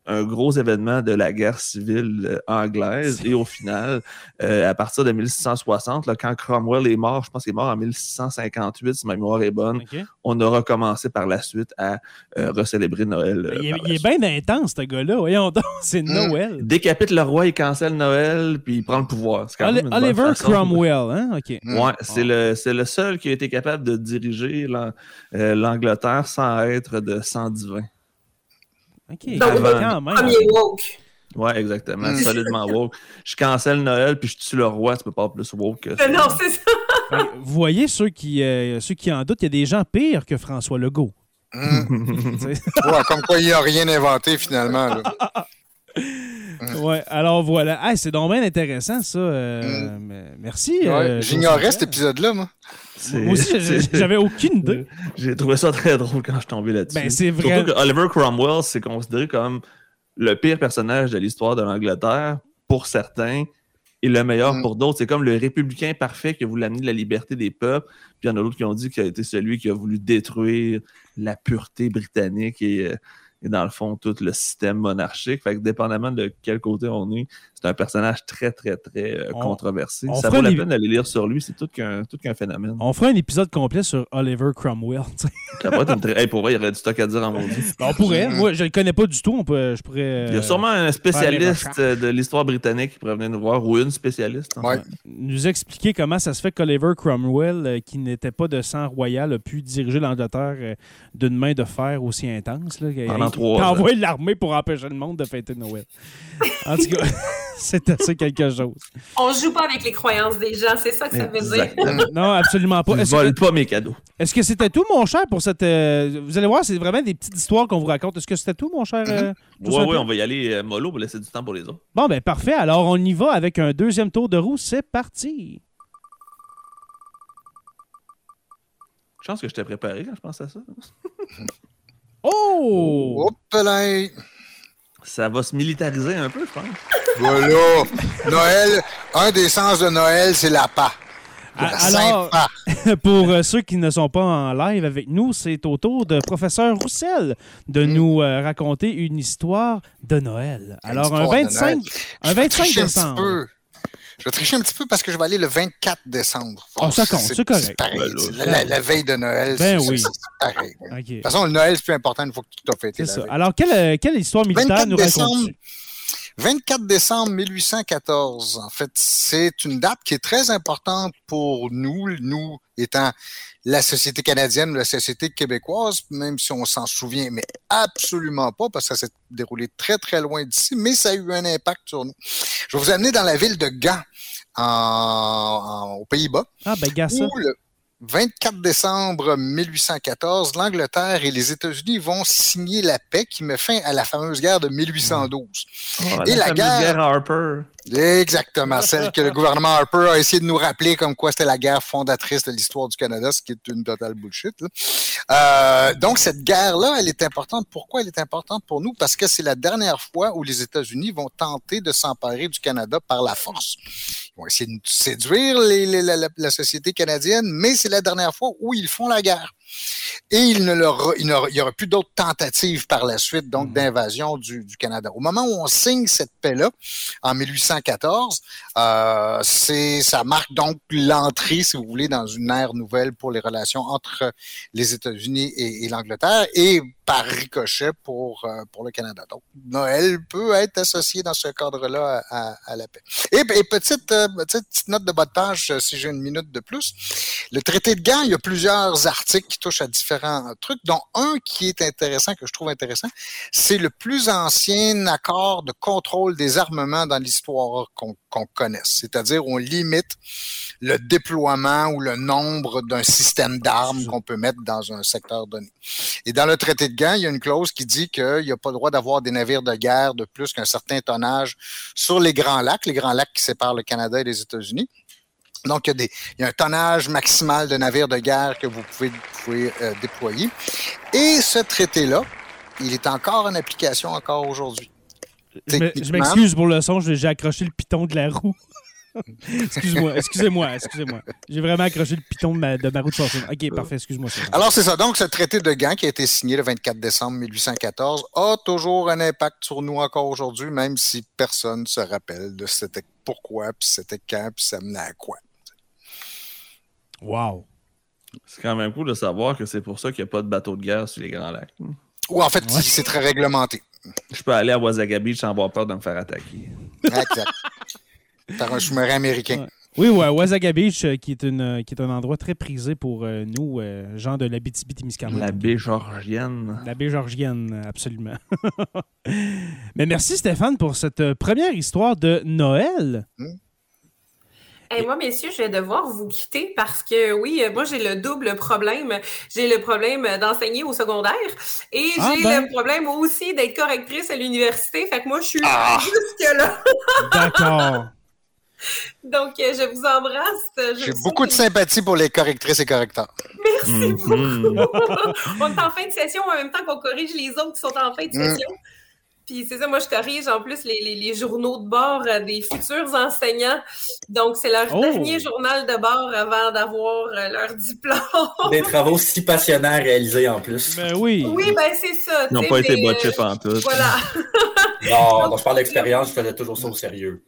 un gros événement de la guerre civile euh, anglaise. Et au final, euh, à partir de 1660, là, quand Cromwell est mort, je pense qu'il est mort en 1658, si ma mémoire est bonne, on a recommencé par la suite à euh, recélébrer Noël. euh, Il est, il bien intense, ce gars-là. Voyons donc, [LAUGHS] c'est Mm. Noël. Décapite le roi, il cancelle Noël, puis il prend le pouvoir. C'est quand Oli- même Oliver. Cromwell, hein? OK. Mm. Ouais, c'est le, c'est le seul qui a été capable de diriger l'An- euh, l'Angleterre sans être de sang divin. OK. Donc, quand même. Premier woke. Ouais, exactement. Mm. Solidement [LAUGHS] woke. Je cancelle Noël puis je tue le roi, tu peux pas plus woke que ça. Non, c'est ça. Vous voyez, ceux qui, euh, ceux qui en doutent, il y a des gens pires que François Legault. [LAUGHS] Sais. Ouais, comme quoi, il n'a rien inventé finalement. là. [LAUGHS] ouais, alors voilà. Ah, c'est donc bien intéressant, ça. euh, Merci. Mm. Ouais, euh, J'ignorais cet épisode-là, moi. Moi aussi, [LAUGHS] j'avais aucune idée. [LAUGHS] J'ai trouvé ça très drôle quand je suis tombé là-dessus. Ben, c'est vrai. Surtout que Oliver Cromwell, c'est considéré comme le pire personnage de l'histoire de l'Angleterre pour certains et le meilleur Mm. pour d'autres. C'est comme le républicain parfait qui a voulu amener la liberté des peuples. Puis il y en a d'autres qui ont dit qu'il a été celui qui a voulu détruire la pureté britannique et, euh, et dans le fond, tout le système monarchique. Fait que dépendamment de quel côté on est, c'est un personnage très, très, très euh, On- controversé. on Ça fera vaut la peine d'aller lire sur lui. C'est tout qu'un tout qu'un phénomène. On fera un épisode complet sur Oliver Cromwell. tu sais. Ça pourrait être une très- Hey, pour vrai, il y aurait du stock à dire en maudit. Ben, on pourrait. Moi, je le connais pas du tout. On peut, je pourrais. Il y a euh, sûrement un spécialiste euh, de l'histoire britannique qui pourrait venir nous voir, ou une spécialiste. Ouais. nous expliquer comment ça se fait qu'Oliver Cromwell, euh, qui n'était pas de sang royal, a pu diriger l'Angleterre euh, d'une main de fer aussi intense. Là, Pendant Il- trois Il a ans. envoyé l'armée pour empêcher le monde de fêter Noël. En tout cas, [LAUGHS] [LAUGHS] c'est assez quelque chose. On joue pas avec les croyances des gens, c'est ça que ça veut dire. Non, absolument pas. Je Est-ce vole que, pas mes cadeaux. est-ce que c'était tout, mon cher, pour cette. euh, vous allez voir, c'est vraiment des petites histoires qu'on vous raconte. Est-ce que c'était tout, mon cher? euh, tout Oui, oui, on va y aller euh, mollo pour laisser du temps pour les autres. Bon, ben parfait. Alors, on y va avec un deuxième tour de roue. C'est parti. Chance que je t'ai préparé quand je pense à ça. Oh! Hop là! Ça va se militariser un peu, je pense. Voilà! Noël, un des sens de Noël, c'est la pas. Ah, alors-. [LAUGHS] Pour euh, ceux qui ne sont pas en live avec nous, c'est au tour de professeur Roussel de nous euh, raconter une histoire de Noël. Alors, un histoire de 25, Noël. un Je vais 25 tricher un petit décembre. Je vais tricher un petit peu parce que je vais aller le 24 décembre. Ah, ça compte, c'est correct. pareil. Ben là, la, veille de Noël, Ben c'est oui. pareil. De toute façon, le Noël, c'est plus important une fois que tu t'as fêté C'est ça. veille. Alors, quelle, euh, quelle histoire militaire 24 nous décembre. Racontes-tu? 24 décembre 1814, en fait, c'est une date qui est très importante pour nous, nous étant la société canadienne ou la société québécoise, même si on s'en souvient, mais absolument pas, parce que ça s'est déroulé très, très loin d'ici, mais ça a eu un impact sur nous. Je vais vous amener dans la ville de Gand, en, en- aux Pays-Bas, Ah, ben, le 24 décembre 1814, l'Angleterre et les États-Unis vont signer la paix qui met fin à la fameuse guerre de 1812. Oh, Et la guerre- Harper. Exactement, celle que le gouvernement Harper a essayé de nous rappeler comme quoi c'était la guerre fondatrice de l'histoire du Canada, ce qui est une totale bullshit. là. Euh, donc cette guerre-là, elle est importante. Pourquoi elle est importante pour nous? Parce que c'est la dernière fois où les États-Unis vont tenter de s'emparer du Canada par la force. Ils vont essayer de séduire les- les- la, société canadienne, mais c'est la dernière fois où ils font la guerre. Et il ne leur, il n'aura- il y aura plus d'autres tentatives par la suite, donc d'invasion du, du Canada. Au moment où on signe cette paix-là, en 1814, euh, c'est, ça marque donc l'entrée, si vous voulez, dans une ère nouvelle pour les relations entre les États-Unis et, et l'Angleterre. Et par ricochet pour, euh, pour le Canada. Donc, Noël peut être associé dans ce cadre-là à, à- à la paix. Et, et petite, euh, petite, note de bas de page, euh, si j'ai une minute de plus. Le traité de Gand, il y a plusieurs articles qui touchent à différents trucs, dont un qui est intéressant, que je trouve intéressant, c'est le plus ancien accord de contrôle des armements dans l'histoire qu'on qu'on connaisse. C'est-à-dire, on limite le déploiement ou le nombre d'un système d'armes qu'on peut mettre dans un secteur donné. Et dans le traité de Gand, il y a une clause qui dit qu'il n'y a pas le droit d'avoir des navires de guerre de plus qu'un certain tonnage sur les grands lacs, les grands lacs qui séparent le Canada et les États-Unis. Donc, il y, a des, il y a un tonnage maximal de navires de guerre que vous pouvez, vous pouvez euh, déployer. Et ce traité-là, il est encore en application encore aujourd'hui. Je m'excuse pour le son, j'ai j'ai accroché le piton de la roue. [LAUGHS] excuse-moi, excusez-moi, excusez-moi. J'ai vraiment accroché le piton de ma, de ma roue de fortune. OK, parfait, excuse-moi. Alors, c'est ça. Donc, ce traité de Gand qui a été signé le 24 décembre 1814 a toujours un impact sur nous encore aujourd'hui, même si personne ne se rappelle de c'était pourquoi, puis c'était quand, puis ça menait à quoi. Wow. C'est quand même cool de savoir que c'est pour ça qu'il n'y a pas de bateau de guerre sur les Grands Lacs. Ou en fait, Ouais. c'est très réglementé. Je peux aller à Wasaga Beach sans avoir peur de me faire attaquer. Exact. [LAUGHS] Par un sous-marin américain. Ouais. Oui, ouais, Wasaga Beach, euh, qui est, une, qui est un endroit très prisé pour euh, nous, euh, gens de l'Abitibi-Témiscamingue. La baie georgienne. La baie georgienne, absolument. [LAUGHS] Mais merci Stéphane pour cette euh, première histoire de Noël. Et moi, messieurs, je vais devoir vous quitter parce que oui, euh, moi j'ai le double problème. J'ai le problème d'enseigner au secondaire et Ah, j'ai ben. le problème aussi d'être correctrice à l'université. Fait que moi, je suis Ah. jusque là. D'accord. [LAUGHS] Donc, euh, je vous embrasse. J'ai beaucoup de sympathie pour les correctrices et correcteurs. Merci beaucoup. Mhm. [LAUGHS] On est en fin de session en même temps qu'on corrige les autres qui sont en fin de Mm. Puis c'est ça, moi je corrige en plus les, les- les journaux de bord euh, des futurs enseignants. Donc c'est leur Oh. dernier journal de bord avant d'avoir euh, leur diplôme. [LAUGHS] Des travaux si passionnants à réaliser en plus. Ben oui. Oui, ben c'est ça. Ils n'ont pas été botchés en tout. Voilà. [LAUGHS] Non, je parle d'expérience, je faisais toujours ça au sérieux.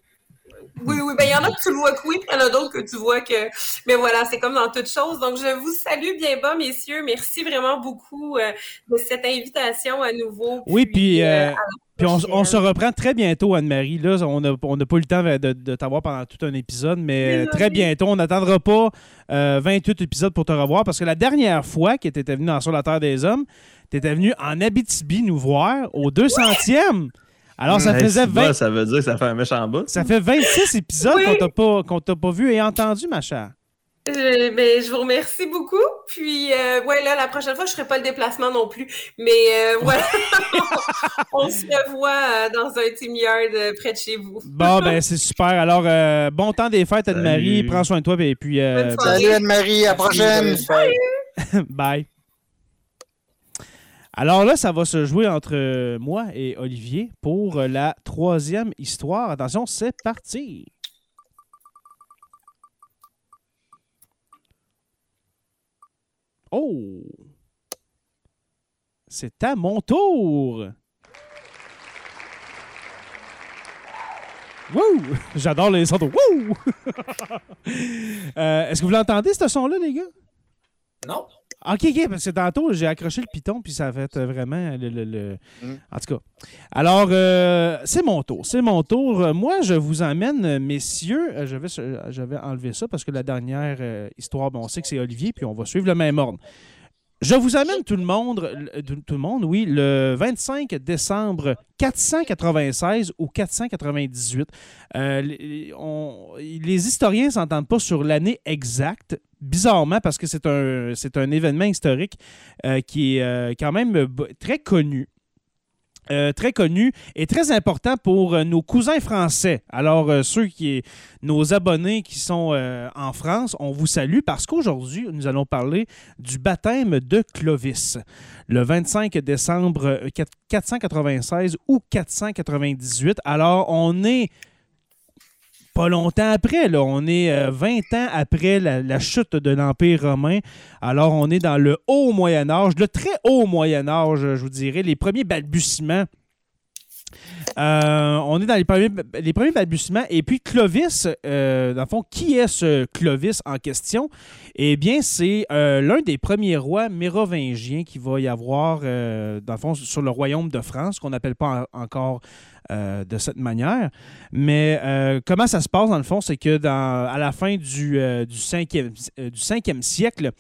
Oui, oui, ben il y en a que tu le vois que oui, puis il y en a d'autres que tu vois que. Mais voilà, c'est comme dans toute chose. Donc je vous salue bien bas, messieurs. Merci vraiment beaucoup euh, de cette invitation à nouveau. Oui, puis, euh, puis on, se reprend très bientôt, Anne-Marie. Là, on n'a on n'a pas eu le temps de, de t'avoir pendant tout un épisode, mais très bientôt. On n'attendra pas euh, 28 épisodes pour te revoir parce que la dernière fois que tu étais venu dans Sur la Terre des Hommes, tu étais venu en Abitibi nous voir au 200e. Alors, ça Hey, faisait c'est 20 bas, ça veut dire que ça fait un méchant bout. Ça fait 26 épisodes Oui. qu'on t'a pas, qu'on t'a pas vu et entendu, ma chère. Euh, ben, je vous remercie beaucoup. Puis, euh, ouais, là, la prochaine fois, je ne ferai pas le déplacement non plus. Mais euh, [LAUGHS] voilà, on se revoit euh, dans un team yard euh, près de chez vous. Bon, ben c'est super. Alors, euh, bon temps des fêtes, Anne-Marie. Prends soin de toi et puis euh. Salut Anne-Marie, à la prochaine. [LAUGHS] bye. Alors là, ça va se jouer entre moi et Olivier pour la troisième histoire. Attention, c'est parti. Oh! C'est à mon tour! Wouh! J'adore les sons wouh! [LAUGHS] Euh, Est-ce que vous l'entendez, ce son-là, les gars? Non? OK, OK, parce que tantôt, j'ai accroché le piton, puis ça a fait euh, vraiment le... le- le- Mm. En tout cas. Alors, euh, c'est mon tour. C'est mon tour. Euh, Moi, je vous emmène, euh, messieurs. euh, Je vais, se- je vais enlever ça parce que la dernière euh, histoire, bon, on sait que c'est Olivier, puis on va suivre le même ordre. Je vous amène tout le monde, le- tout le monde, oui, le 25 décembre 496 ou 498. Euh, les, on- les historiens s'entendent pas sur l'année exacte, bizarrement, parce que c'est un, un événement historique euh, qui est euh, quand même euh, très connu. Très connu et très important pour nos cousins français. Alors, ceux qui, nos abonnés qui sont en France, on vous salue parce qu'aujourd'hui, nous allons parler du baptême de Clovis. Le 25 décembre euh, 4- 496 ou 498. Alors, on est pas longtemps après, là. on est euh, 20 ans après la, chute de l'Empire romain. Alors, on est dans le haut Moyen Âge, le très haut Moyen Âge, je vous dirais, les premiers balbutiements. Euh, on est dans les premiers, les balbutiements. Et puis, Clovis, euh, dans le fond, qui est ce Clovis en question? Eh bien, c'est euh, l'un des premiers rois mérovingiens qui va y avoir, euh, dans le fond, sur le royaume de France, qu'on n'appelle pas en- encore euh, de cette manière. Mais euh, comment ça se passe, dans le fond, c'est que à la fin du, euh, du, 5e, euh, du 5e siècle,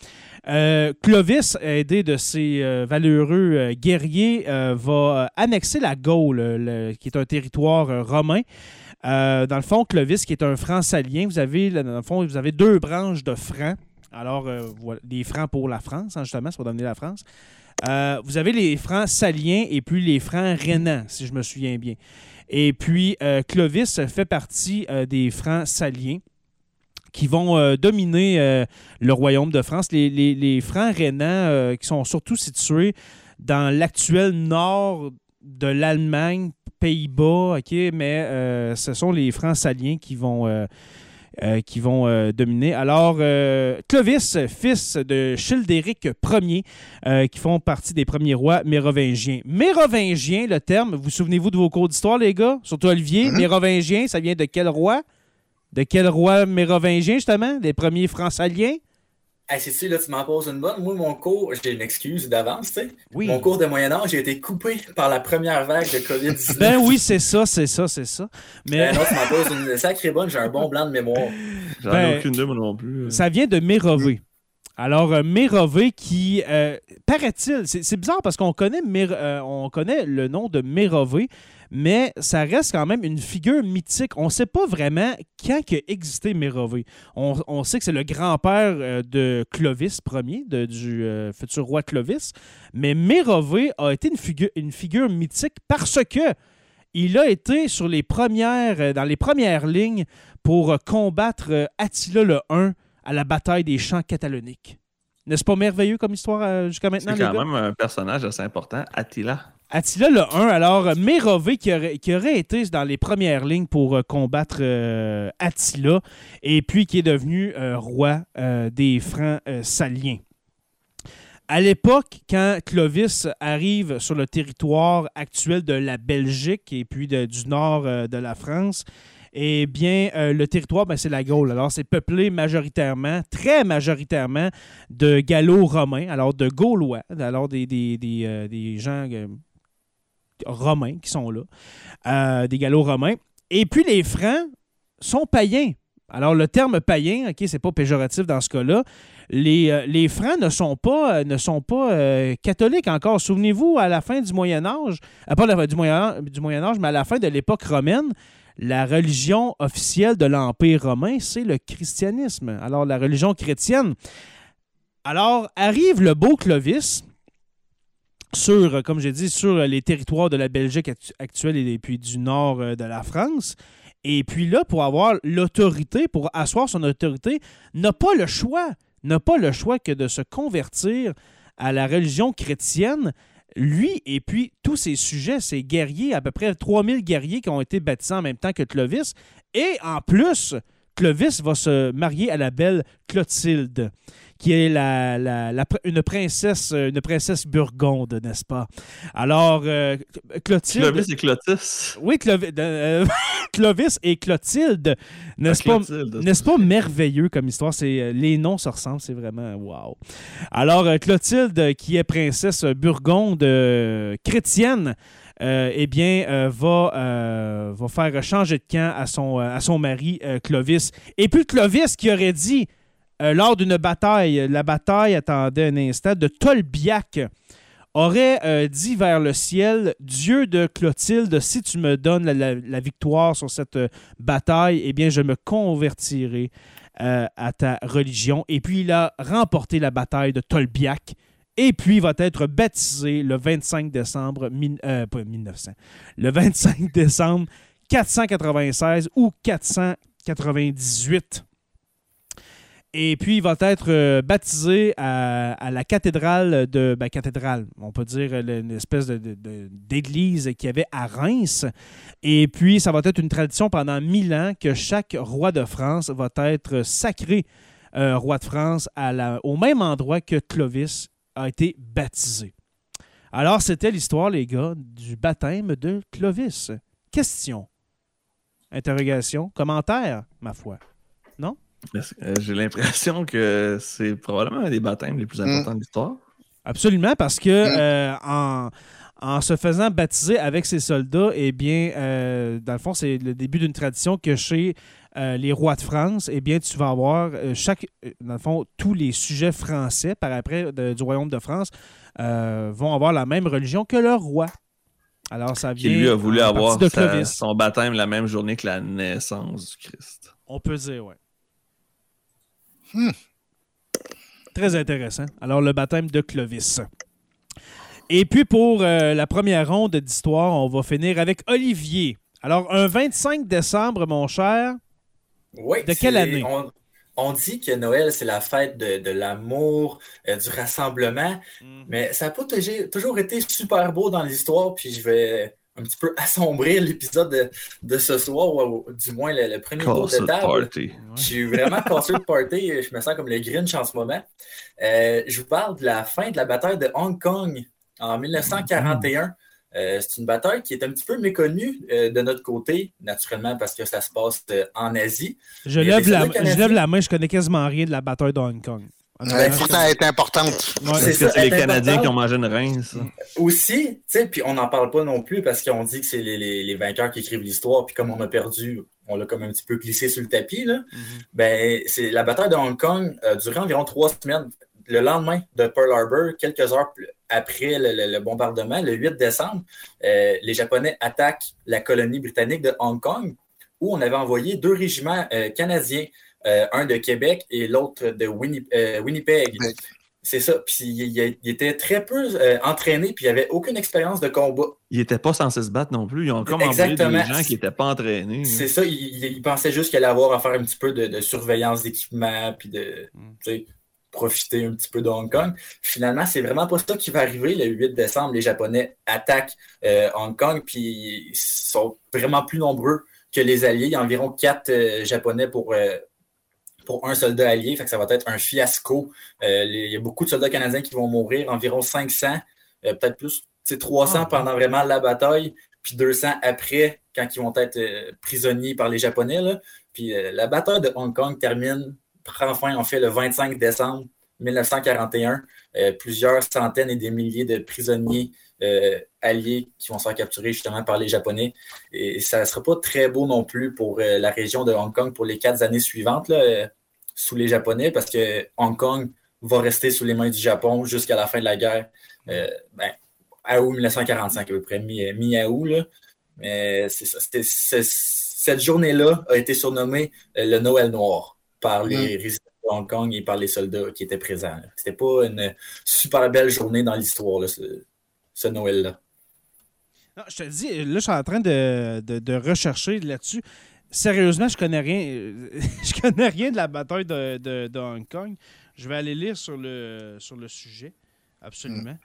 Clovis, aidé de ses valeureux guerriers, va annexer la Gaule, le- qui est un territoire romain. Dans le fond, Clovis, qui est un franc salien, vous avez, dans le fond, vous avez deux branches de francs. Alors, voilà, des francs pour la France, hein, justement, ça va donner la France. Euh, vous avez les francs saliens et puis les francs rénans, si je me souviens bien. Et puis, euh, Clovis fait partie euh, des francs saliens qui vont dominer le royaume de France. Les, francs rénans euh, qui sont surtout situés dans l'actuel nord de l'Allemagne, Pays-Bas, OK, mais ce sont les francs saliens qui vont, euh, qui vont euh, dominer. Alors, euh, Clovis, fils de Childéric Ier, qui font partie des premiers rois mérovingiens. Mérovingien, le terme, vous souvenez-vous de vos cours d'histoire, les gars? Surtout Olivier, Mhm. mérovingien, ça vient de quel roi? De quel roi mérovingien, justement? Les premiers francaliens? Hey, c'est sûr, là, tu m'en poses une bonne. Moi, mon cours, j'ai une excuse d'avance, tu sais. Oui. Mon cours de Moyen-Âge, j'ai été coupé par la première vague de COVID-19. [LAUGHS] Ben oui, c'est ça, c'est ça, c'est ça. Mais Ben non, tu m'en poses une sacrée bonne, j'ai un bon blanc de mémoire. J'en Ben, ai aucune idée, moi non plus. Ça vient de Mérové. Alors, euh, Mérové qui, euh, paraît-il, c'est bizarre parce qu'on connaît, euh, on connaît le nom de Mérové, mais ça reste quand même une figure mythique. On ne sait pas vraiment quand que existé Mérové. On, sait que c'est le grand-père euh, de Clovis Ier, du futur roi Clovis, mais Mérové a été une figure, une figure mythique parce que il a été sur les premières, dans les premières lignes pour combattre Attila le 1 à la bataille des champs cataloniques. N'est-ce pas merveilleux comme histoire euh, jusqu'à maintenant, C'est les quand gars? même un personnage assez important, Attila. Attila le 1, alors euh, Mérové qui aurait, qui aurait été dans les premières lignes pour euh, combattre euh, Attila et puis qui est devenu euh, roi euh, des Francs saliens. À l'époque, quand Clovis arrive sur le territoire actuel de la Belgique et puis de- du nord de la France, eh bien, euh, le territoire, ben, c'est la Gaule. Alors, c'est peuplé majoritairement, très majoritairement, de gallo-romains, alors de Gaulois, alors des, des, euh, gens euh, romains qui sont là, des gallo-romains. Et puis, les Francs sont païens. Alors, le terme païen, OK, c'est pas péjoratif dans ce cas-là. Les, Francs ne sont pas, catholiques encore. Souvenez-vous, à la fin du Moyen Âge, pas la du du Moyen Âge, mais à la fin de l'époque romaine, la religion officielle de l'Empire romain, c'est le christianisme. Alors, la religion chrétienne. Alors, arrive le beau Clovis sur, comme j'ai dit, sur les territoires de la Belgique actu- actuelle et puis du nord euh, de la France. Et puis là, pour avoir l'autorité, pour asseoir son autorité, n'a pas le choix, n'a pas le choix que de se convertir à la religion chrétienne. Lui et puis tous ses sujets, ses guerriers, à peu près 3000 guerriers qui ont été baptisés en même temps que Clovis. Et en plus, Clovis va se marier à la belle Clotilde, qui est la, la- une, princesse, une princesse burgonde, n'est-ce pas? Alors, euh, Clotilde... Clovis et Clotis. Oui, Clovis, euh, [LAUGHS] Clovis et Clotilde, n'est-ce Ah, pas, n'est-ce pas merveilleux comme histoire? C'est, euh, les noms se ressemblent, c'est vraiment wow. Alors, euh, Clotilde, euh, qui est princesse burgonde euh, chrétienne, euh, eh bien, euh, va, euh, va faire changer de camp à son, euh, à son mari euh, Clovis. Et puis Clovis qui aurait dit, euh, lors d'une bataille, la bataille, attendez un instant, de Tolbiac, aurait euh, dit vers le ciel, Dieu de Clotilde, si tu me donnes la, victoire sur cette euh, bataille, eh bien, je me convertirai à ta religion. Et puis, il a remporté la bataille de Tolbiac. Et puis, va être baptisé le 25 décembre, mille- pas 1900, le 25 décembre 496 ou 498. Et puis, il va être euh, baptisé à, la cathédrale de. Ben, cathédrale, on peut dire euh, une espèce d'église qu'il y avait à Reims. Et puis, ça va être une tradition pendant mille ans que chaque roi de France va être sacré euh, roi de France au même endroit que Clovis a été baptisé. Alors, c'était l'histoire, les gars, du baptême de Clovis. Question. Interrogation. Commentaire, ma foi. Euh, J'ai l'impression que c'est probablement un des baptêmes les plus importants de l'histoire. Absolument, parce que euh, en, en se faisant baptiser avec ses soldats, eh bien, euh, dans le fond, c'est le début d'une tradition que chez euh, les rois de France, eh bien, tu vas avoir chaque, dans le fond, tous les sujets français par après de- du royaume de France euh, vont avoir la même religion que leur roi. Alors, ça Qui vient lui a voulu avoir sa- son baptême la même journée que la naissance du Christ. On peut dire, oui. Hmm. Très intéressant. Alors, le baptême de Clovis. Et puis, pour euh, la première ronde d'histoire, on va finir avec Olivier. Alors, un 25 décembre, mon cher. Oui, De quelle année? On, on dit que Noël, c'est la fête de, de l'amour, euh, du rassemblement, mais ça n'a pas toujours, toujours été super beau dans l'histoire, puis je vais un petit peu [LAUGHS] assombrir l'épisode de, de ce soir, ou, ou du moins le, le premier tour de table. party. J'ai vraiment passé le party. Je me sens comme le Grinch en ce moment. Euh, je vous parle de la fin de la bataille de Hong Kong en 1941. Euh, c'est une bataille qui est un petit peu méconnue euh, de notre côté, naturellement parce que ça se passe euh, en Asie. Je lève, la, je lève la main, je connais quasiment rien de la bataille de Hong Kong. Honnêtement, pourtant, elle est importante. Ouais. C'est que ça, c'est les Canadiens qui ont mangé une reine, ça? Aussi, tu sais, puis on n'en parle pas non plus parce qu'on dit que c'est les, les- les vainqueurs qui écrivent l'histoire, puis comme on a perdu, on l'a comme un petit peu glissé sur le tapis, là. Ben, c'est la bataille de Hong Kong a duré environ trois semaines. Le lendemain de Pearl Harbor, quelques heures après le, le- le bombardement, le 8 décembre, euh, les Japonais attaquent la colonie britannique de Hong Kong, où on avait envoyé deux régiments euh, canadiens, euh, un de Québec et l'autre de Winni- euh, Winnipeg. C'est ça. Puis il, il- il était très peu euh, entraîné, puis il avait aucune expérience de combat. Ils n'étaient pas censés se battre non plus. Ils ont comme envoyé des gens qui n'étaient pas entraînés. C'est ça, il, il- il pensait juste qu'il allait avoir à faire un petit peu de, de surveillance d'équipement, puis de Mm. profiter un petit peu de Hong Kong. Finalement, c'est vraiment pas ça qui va arriver. Le 8 décembre, les Japonais attaquent euh, Hong Kong, puis ils sont vraiment plus nombreux que les Alliés. Il y a environ quatre euh, Japonais pour, euh, pour un soldat allié. Fait que ça va être un fiasco. Euh, il y a beaucoup de soldats canadiens qui vont mourir, environ 500, euh, peut-être plus, tu sais, 300 Ah. pendant vraiment la bataille, puis 200 après, quand ils vont être euh, prisonniers par les Japonais. Là. Puis la bataille de Hong Kong termine, prend fin en fait le 25 décembre 1941. Euh, plusieurs centaines et des milliers de prisonniers euh, alliés qui vont se faire capturer justement par les Japonais. Et ça ne sera pas très beau non plus pour euh, la région de Hong Kong pour les quatre années suivantes là, euh, sous les Japonais, parce que Hong Kong va rester sous les mains du Japon jusqu'à la fin de la guerre. Ben, à août 1945, à peu près, mi- mi-août. Mais c'est ça. C'était- c'est- cette journée-là a été surnommée le Noël noir par les résidents de Hong Kong et par les soldats qui étaient présents. C'était pas une super belle journée dans l'histoire, ce, Noël-là. Non, je te dis, là, je suis en train de, de- de rechercher là-dessus. Sérieusement, je connais rien. euh, [LAUGHS] je connais rien de la bataille de, de- de Hong Kong. Je vais aller lire sur le, sur le sujet. Absolument.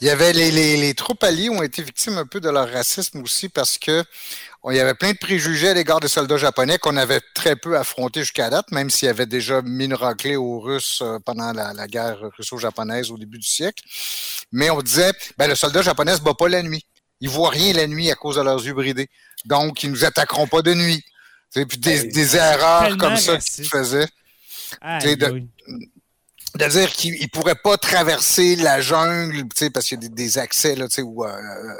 Il y avait les, les- les troupes alliées ont été victimes un peu de leur racisme aussi parce que il y avait plein de préjugés à l'égard des soldats japonais qu'on avait très peu affrontés jusqu'à date, même s'il y avait déjà mis une raclée aux Russes euh, pendant la, la guerre russo-japonaise au début du siècle. Mais on disait, ben, le soldat japonais ne bat pas la nuit. Ils voient rien la nuit à cause de leurs yeux bridés. Donc, ils nous attaqueront pas de nuit. Puis des, erreurs comme ça qu'ils faisaient. De-. C'est-à-dire qu'ils ne pourraient pas traverser la jungle, parce qu'il y a des, accès, là, où, euh,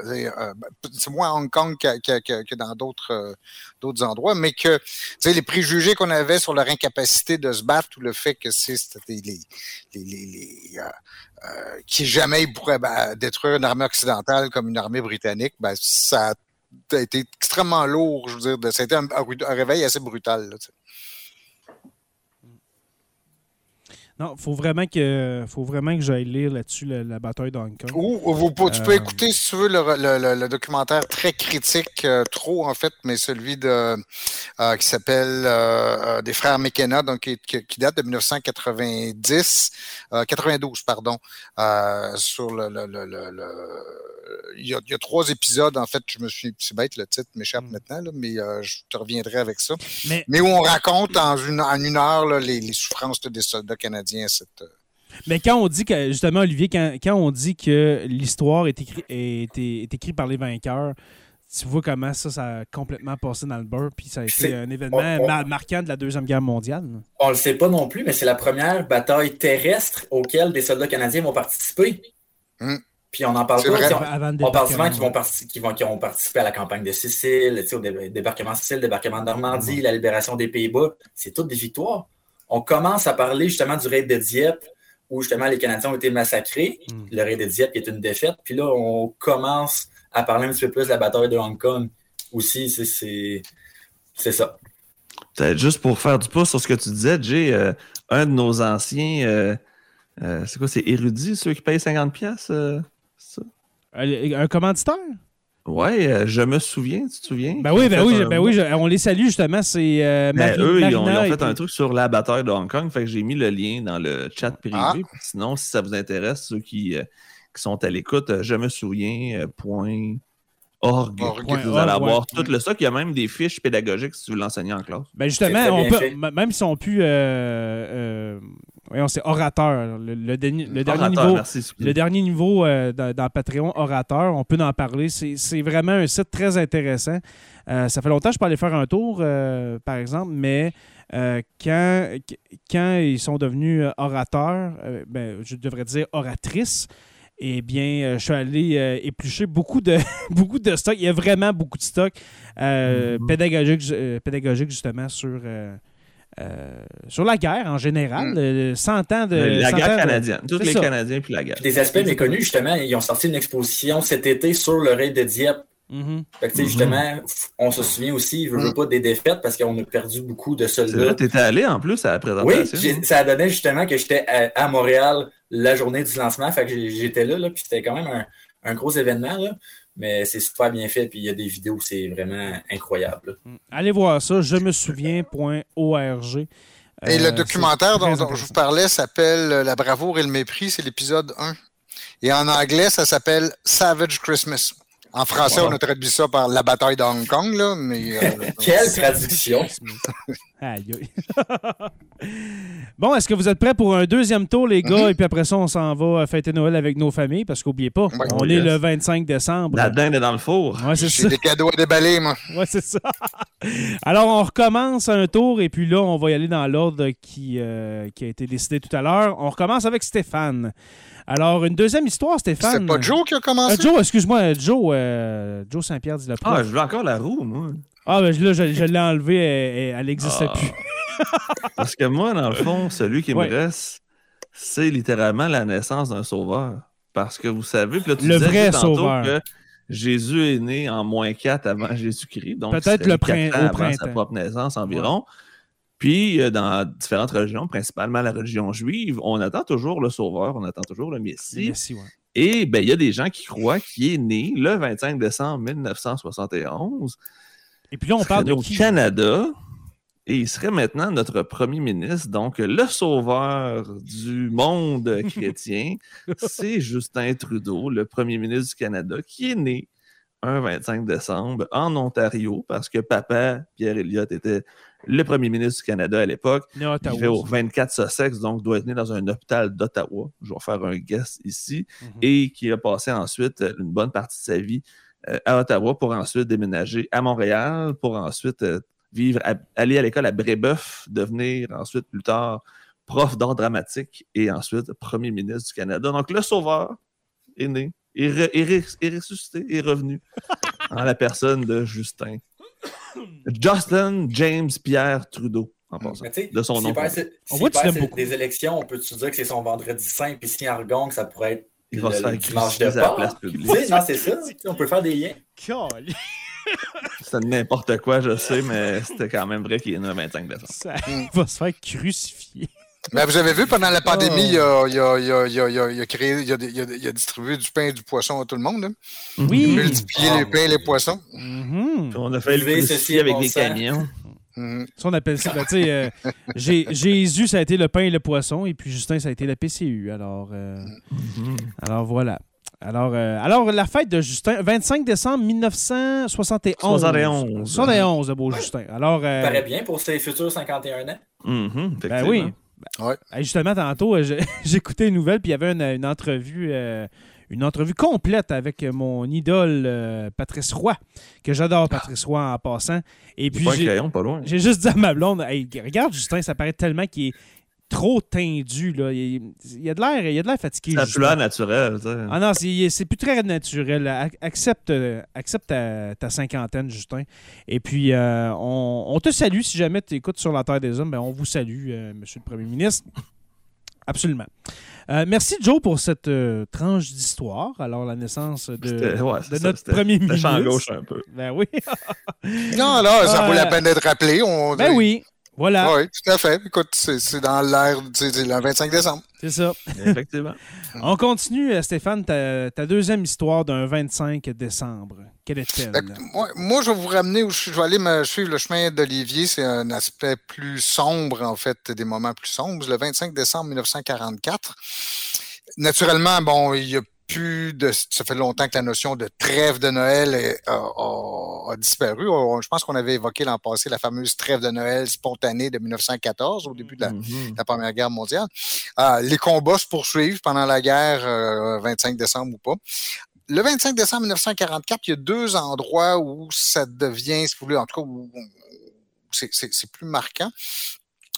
euh, euh, ben, c'est moins à Hong Kong que, que- que- dans d'autres d'autres endroits, mais que, les préjugés qu'on avait sur leur incapacité de se battre ou le fait que c'est c'était les, les, les, les, qui jamais ils pourraient ben, détruire une armée occidentale comme une armée britannique, ben, ça a été extrêmement lourd, je veux dire, été un, un réveil assez brutal, là, tu sais. Non, faut vraiment que faut vraiment que j'aille lire là-dessus la, la bataille de Hong Kong. Ou, vous- tu peux Euh, écouter, si tu veux, le, le- le- le documentaire très critique, euh, trop en fait, mais celui de euh, qui s'appelle euh, des frères McKenna, donc qui, date de 1990, euh, 92, pardon, euh, sur le, le, le, le- le- il, y a, il y a trois épisodes, en fait, je me suis, c'est bête, le titre m'échappe Mm. maintenant, là, mais euh, je te reviendrai avec ça. Mais Mais où on raconte en une, en une heure là, les, les souffrances là, des soldats canadiens. à Cette, euh, Mais quand on dit que, justement, Olivier, quand, quand on dit que l'histoire est, écrit, est, est- est écrite par les vainqueurs, tu vois comment ça, ça a complètement passé dans le beurre, puis ça a été C'est- un événement on- on- mar- marquant de la Deuxième Guerre mondiale. On le sait pas non plus, mais c'est la première bataille terrestre auquel des soldats canadiens vont participer. Hmm. Puis on n'en parle pas. on- parle souvent qu'ils vont, parti- qu'ils vont, qu'ils vont participer à la campagne de Sicile, au dé- débarquement de Sicile, débarquement de Normandie, la libération des Pays-Bas. C'est toutes des victoires. On commence à parler justement du raid de Dieppe, où justement les Canadiens ont été massacrés. Mm. Le raid de Dieppe qui est une défaite. Puis là, on commence à parler un petit peu plus de la bataille de Hong Kong. Aussi, c'est- ça. Peut-être juste pour faire du pouce sur ce que tu disais, Jay, euh, un de nos anciens, euh, euh, c'est quoi, c'est érudit, ceux qui payent 50$? piastres, Un commanditaire? Ouais, euh, je me souviens, tu te souviens? Ben oui, ben fait oui, un- ben oui, je- on les salue justement. C'est euh, Ben, eux, ils ont, ils fait puis- un truc sur la bataille de Hong Kong, fait que j'ai mis le lien dans le chat privé. Ah. Sinon, si ça vous intéresse, ceux qui, euh, qui sont à l'écoute, je me souviens, euh, point org. Vous allez org, avoir ouais. tout le stock. Il y a même des fiches pédagogiques si tu veux l'enseigner en classe. Ben justement, on peut, même si on pu. Euh, euh, voyons, c'est orateur. Le, le dernier, le dernier Orateur, niveau. merci. Le dernier niveau euh, dans, dans Patreon, Orateur, on peut en parler. C'est vraiment un site très intéressant. Euh, ça fait longtemps que je peux aller faire un tour, euh, par exemple, mais quand, quand ils sont devenus orateurs, ben, je devrais dire oratrices, eh bien, je suis allé euh, éplucher beaucoup de, [LAUGHS] beaucoup de stock. Il y a vraiment beaucoup de stock euh, Mhm. pédagogique, euh, pédagogique, justement, sur, euh, sur la guerre en général. Mm. Euh, 100 ans de. la 100 guerre de- canadienne. Tous les ça. Canadiens puis la guerre. Des aspects méconnus, justement, ils ont sorti une exposition cet été sur le raid de Dieppe. Mhm. Fait que, tu sais, Mhm. justement, on se souvient aussi, je veux Mhm. pas des défaites parce qu'on a perdu beaucoup de soldats. t'étais allé en plus à la Oui, présentation. j'ai- ça donnait justement que j'étais à, à Montréal la journée du lancement. Fait que j'étais là, là puis c'était quand même un, un gros événement. Là. Mais c'est super bien fait, puis il y a des vidéos, c'est vraiment incroyable. là. Allez voir ça, je me souviens.org. Et Euh, le documentaire dont, dont je vous parlais s'appelle euh, La bravoure et le mépris, c'est l'épisode 1. Et en anglais, ça s'appelle Savage Christmas. En français, on a traduit ça par La bataille de Hong Kong, là, mais euh, [LAUGHS] Quelle traduction! [LAUGHS] Aïe, aïe. [LAUGHS] bon, est-ce que vous êtes prêts pour un deuxième tour, les gars? Mhm. Et puis après ça, on s'en va euh, fêter Noël avec nos familles, parce qu'oubliez pas, Ouais. on est yes. le 25 décembre. La dinde est dans le four. Ouais, c'est ça. des cadeaux à déballer, moi. Ouais, c'est ça. Alors, on recommence un tour, et puis là, on va y aller dans l'ordre qui, euh, qui a été décidé tout à l'heure. On recommence avec Stéphane. Alors, une deuxième histoire, Stéphane. C'est pas Joe qui a Euh, commencé? Joe, excuse-moi, Joe, euh, Joe Saint-Pierre dit le Ah, je veux encore la roue, moi. Ah, ben là, je, je l'ai enlevée, elle- elle n'existe Ah. plus. [LAUGHS] Parce que moi, dans le fond, celui qui Ouais. me reste, c'est littéralement la naissance d'un sauveur. Parce que vous savez, puis là, tu Le disais vrai tantôt sauveur. que Jésus est né en moins 4 avant Jésus-Christ. Donc, Peut-être le quatre prin- ans au avant printemps. sa propre naissance environ. Puis, euh, dans différentes religions, principalement la religion juive, on attend toujours le sauveur, on attend toujours le Messie. Ouais. Et ben, il y a des gens qui croient qu'il est né le 25 décembre 1971 Et puis là, on parle de au qui? Canada. Et il serait maintenant notre premier ministre. Donc, le sauveur du monde [LAUGHS] chrétien, c'est Justin Trudeau, le premier ministre du Canada, qui est né un 25 décembre en Ontario, parce que papa, Pierre Elliott, était le premier ministre du Canada à l'époque. Né à Il Ottawa. vivait au 24 Sussex, donc doit être né dans un hôpital d'Ottawa. Je vais faire un guess ici. Mhm. Et qui a passé ensuite euh, une bonne partie de sa vie euh, à Ottawa pour ensuite déménager à Montréal, pour ensuite euh, vivre, à- aller à l'école à Brébeuf, devenir ensuite plus tard prof d'art dramatique et ensuite premier ministre du Canada. Donc le sauveur est né, est, re- est re- est ressuscité, est revenu [LAUGHS] en la personne de Justin. Justin James Pierre Trudeau, en passant. De son nom s'il beaucoup. des élections, on peut-tu dire que c'est son vendredi saint, puis s'il en regagne, ça pourrait être Il va le- se faire dimanche crucifier de à la place publique. non, c'est ça. On peut faire des liens. [LAUGHS] C'est n'importe quoi, je sais, mais c'était quand même vrai qu'il est né le 25 décembre. Ça il va se faire crucifier. Mais vous avez vu, pendant la pandémie, Oh. il, a, distribué du pain et du poisson à tout le monde. là. Oui. Il a multiplié Ah. les pains et les poissons. Mhm. On a fait le Buvez, crucifier ceci avec bon des camions. Mhm. Ça, on appelle ça. ben, tu sais, euh, Jé- [LAUGHS] Jésus, ça a été le pain et le poisson, et puis Justin, ça a été la PCU. Alors, euh, Mhm. alors voilà. Alors, euh, alors, la fête de Justin, 25 décembre 1971. 71. 71, le beau Justin. Alors, euh, Ça paraît bien pour ses futurs 51 ans. Ben oui. Ouais. Justement, tantôt, euh, [LAUGHS] j'écoutais une nouvelle, puis il y avait une, une entrevue. euh, une entrevue complète avec mon idole euh, Patrice Roy, que j'adore Patrice Roy en passant. Et puis. J'ai juste dit à ma blonde, Hey, regarde Justin, ça paraît tellement qu'il est trop tendu. Là. Il, il a de l'air, il a de l'air fatigué. C'est tu sais. Ah non, c'est, c'est plus très naturel. Ac- Accepte, accepte ta, ta cinquantaine, Justin. Et puis, euh, on, on te salue. Si jamais tu écoutes sur la Terre des Hommes, ben, on vous salue, euh, Monsieur le Premier ministre. Absolument. Euh, merci, Joe, pour cette euh, tranche d'histoire. Alors, la naissance de, C'était- ouais, c'est de ça, notre premier c'était ministre. gauche un peu. Ben oui. Non, là, ça Euh, vaut la peine d'être rappelé. On, Ben oui. Voilà. Oui, tout à fait. Écoute, c'est dans l'air, le 25 décembre. C'est ça. Effectivement. [LAUGHS] On continue, euh, Stéphane, ta, ta deuxième histoire d'un 25 décembre. Quelle est-elle? Moi, je vais vous ramener, où je, je vais aller me suivre le chemin d'Olivier. C'est un aspect plus sombre, en fait, des moments plus sombres. Le 25 décembre 1944. Naturellement, bon, il y a plus de, ça fait longtemps que la notion de trêve de Noël est- a, a- a disparu. On- je pense qu'on avait évoqué l'an passé la fameuse trêve de Noël spontanée de 1914 au début de la, la Première Guerre mondiale. Euh, les combats se poursuivent pendant la guerre, euh, 25 décembre ou pas. Le 25 décembre 1944, il y a deux endroits où ça devient, si vous voulez, en tout cas, où, c'est plus marquant.